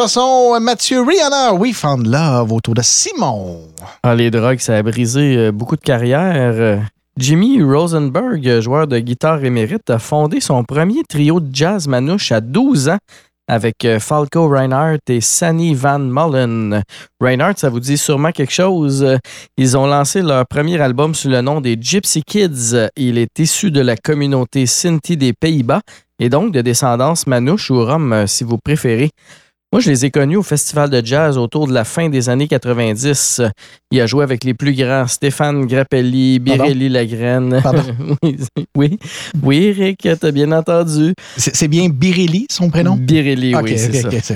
chanson. Mathieu Rihanna, We Found Love, autour de Simon. Ah, les drogues, ça a brisé euh, beaucoup de carrières. Euh, Jimmy Rosenberg, euh, joueur de guitare émérite, a fondé son premier trio de jazz manouche à 12 ans avec euh, Falco Reinhardt et Sunny Van Mullen. Reinhardt, ça vous dit sûrement quelque chose. Euh, Ils ont lancé leur premier album sous le nom des Gypsy Kids. Il est issu de la communauté Sinti des Pays-Bas et donc de descendance manouche ou rome, euh, si vous préférez. Moi, je les ai connus au festival de jazz autour de la fin des années 90. Il a joué avec les plus grands, Stéphane Grappelli, Birelli Lagraine. Pardon? [LAUGHS] oui, oui, oui, Eric, t'as bien entendu. C'est bien Birelli, son prénom? Birelli, oui, c'est ça.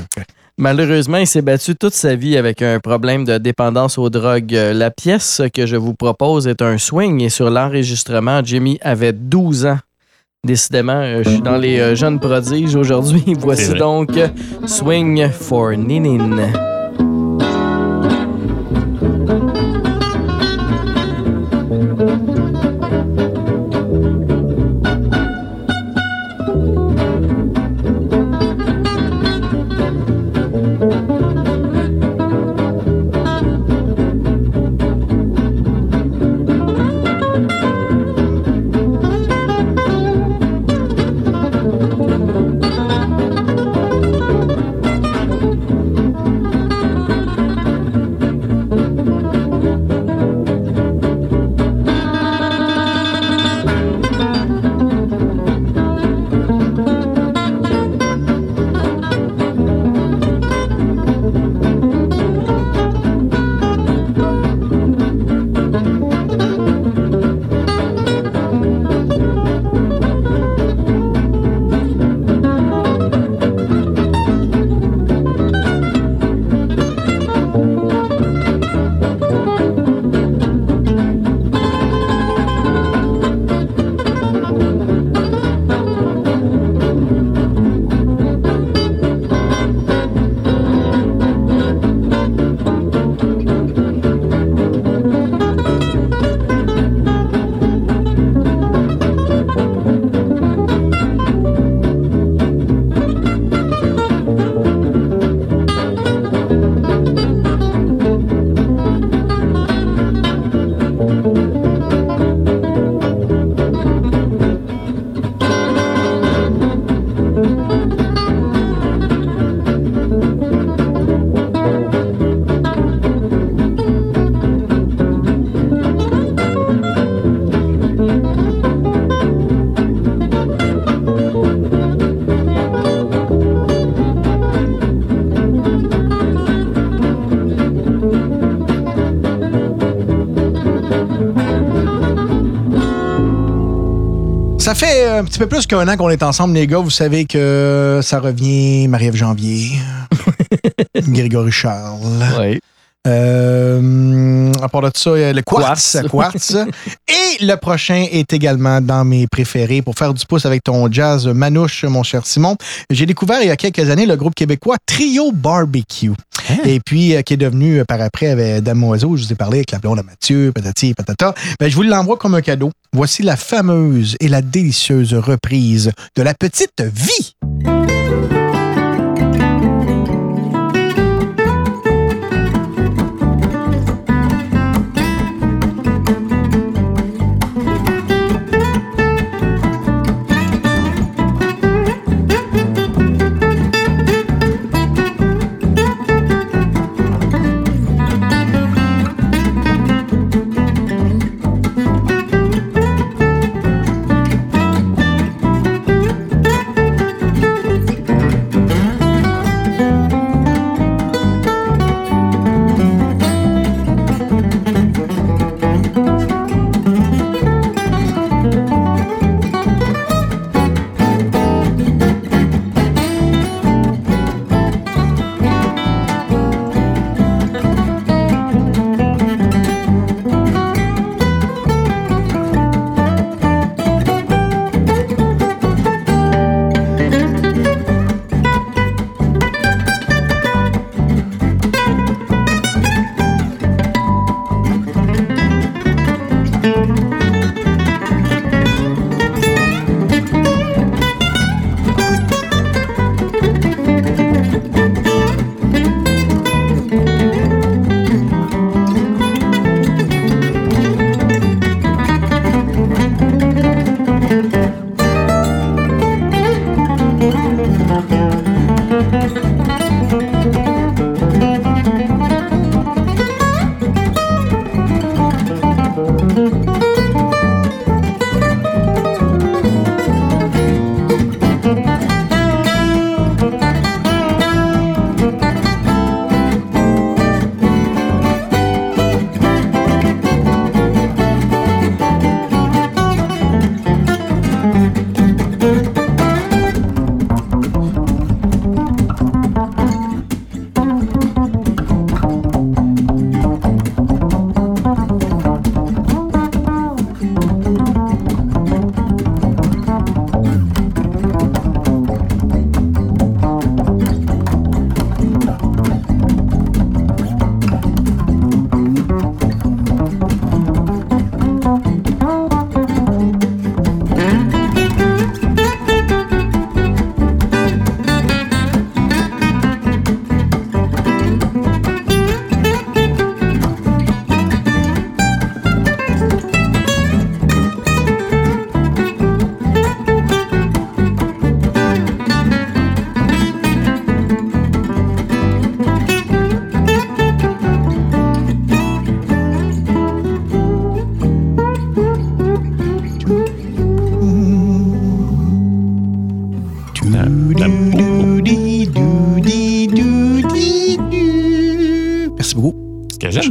Malheureusement, il s'est battu toute sa vie avec un problème de dépendance aux drogues. Euh, La pièce que je vous propose est un swing et sur l'enregistrement, Jimmy avait 12 ans. Décidément, euh, je suis dans les euh, jeunes prodiges aujourd'hui. [LAUGHS] Voici donc euh, Swing for Ninin. Fait un petit peu plus qu'un an qu'on est ensemble, les gars. Vous savez que ça revient Marie-Ève Janvier, [LAUGHS] Grégory Charles. Oui. Euh, à part de ça, il y a le Quartz. Quartz. Quartz. Et le prochain est également dans mes préférés pour faire du pouce avec ton jazz manouche, mon cher Simon. J'ai découvert il y a quelques années le groupe québécois Trio Barbecue. Et puis, euh, qui est devenu euh, par après avec Dame Oiseau, je vous ai parlé avec la blonde à Mathieu, patati patata. Ben, je vous l'envoie comme un cadeau. Voici la fameuse et la délicieuse reprise de La Petite Vie.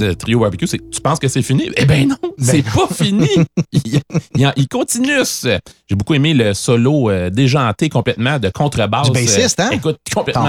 De Trio Barbecue, c'est tu penses que c'est fini? Eh ben non, c'est pas fini. [LAUGHS] Il, il- il continue. J'ai beaucoup aimé le solo euh, déjanté complètement de contrebasse. Du bassiste, hein? Euh, Écoute, complètement.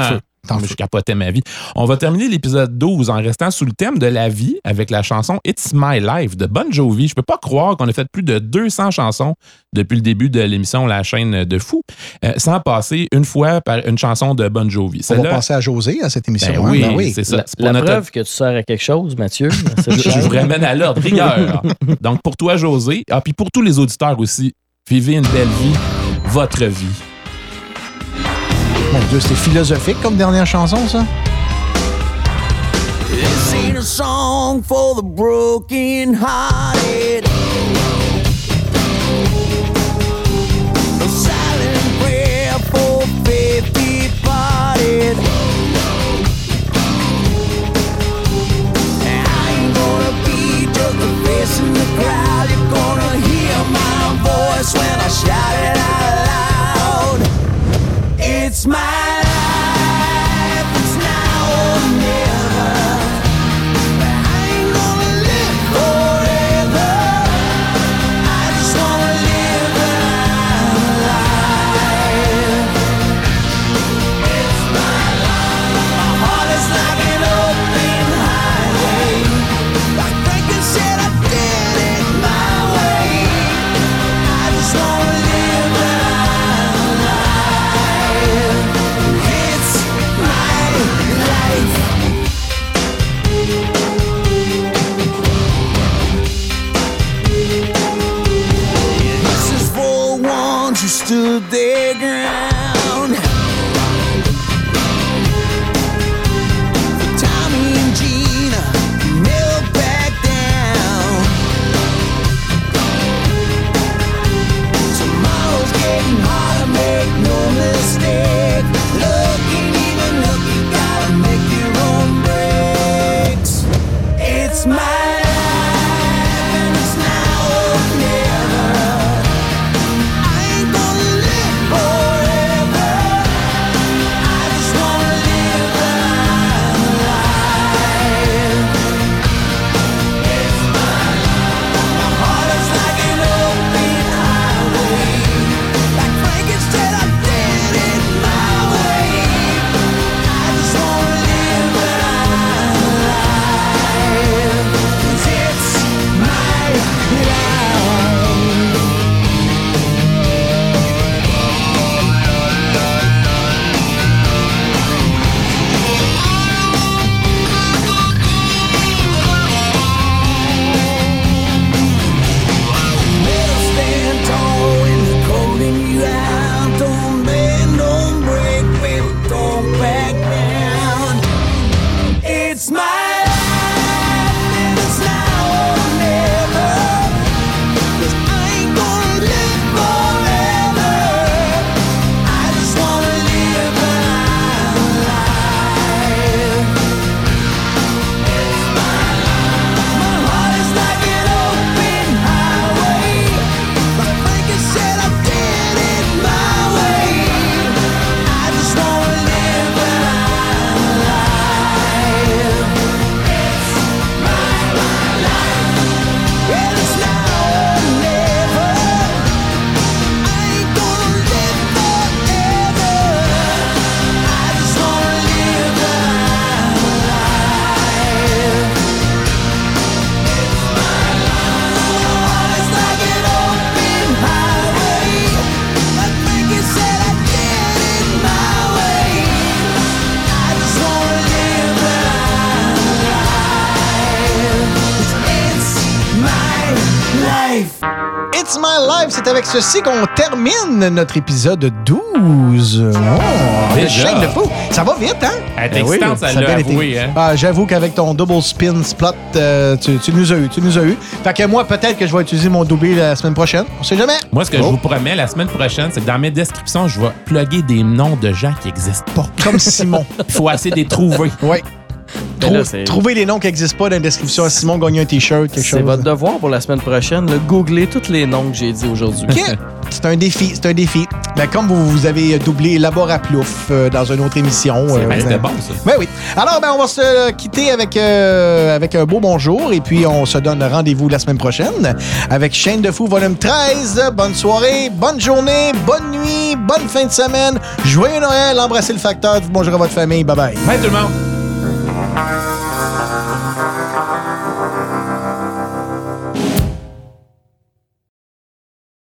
T'en Je capotais ma vie. On va terminer l'épisode 12 en restant sous le thème de la vie avec la chanson It's My Life de Bon Jovi. Je peux pas croire qu'on a fait plus de 200 chansons depuis le début de l'émission La chaîne de fou, euh, sans passer une fois par une chanson de Bon Jovi. On va passer à José à cette émission. Ben hein? oui, Ben oui. c'est ça. La, C'est pour la notre- preuve que tu sers à quelque chose, Mathieu. [LAUGHS] je, vous ramène à l'ordre, rigueur. Donc, pour toi, José, ah, puis pour tous les auditeurs aussi, vivez une belle vie, votre vie. Mon Dieu, c'était philosophique comme dernière chanson, ça. This ain't a song for the broken hearted. A silent prayer for faith departed. I ain't gonna be just a face in the crowd. You're gonna hear my voice when I shout it out. It's stood their ground. Ceci qu'on termine notre épisode 12. Oh, Déjà? chaîne de fou. Ça va vite, hein? Elle est Ben oui, ça a celle-là, bien été. avouez, hein? Ah, J'avoue qu'avec ton double spin splot, euh, tu, tu nous as eu, tu nous as eu. Fait que moi, peut-être que je vais utiliser mon doublé la semaine prochaine. On sait jamais. Moi, ce que Oh. je vous promets la semaine prochaine, c'est que dans mes descriptions, je vais plugger des noms de gens qui n'existent pas. Comme Simon. Il [LAUGHS] faut essayer de les trouver. Oui. Mais Trou- là, c'est- Trouvez les noms qui n'existent pas dans la description. Simon gagne un t-shirt, quelque chose. C'est votre devoir pour la semaine prochaine. là. Googlez tous les noms que j'ai dit aujourd'hui. C'est un défi, c'est un défi. Ben, comme vous, vous avez doublé Laboraplouf euh, dans une autre émission. C'est- euh, ben, c'était euh, bon, ça. Ben oui. Alors, ben, on va se quitter avec, euh, avec un beau bonjour et puis on se donne rendez-vous la semaine prochaine avec Chaîne de Fou volume 13. Bonne soirée, bonne journée, bonne nuit, bonne fin de semaine. Joyeux Noël, embrassez le facteur, dites bonjour à votre famille. Bye bye. Bye tout le monde!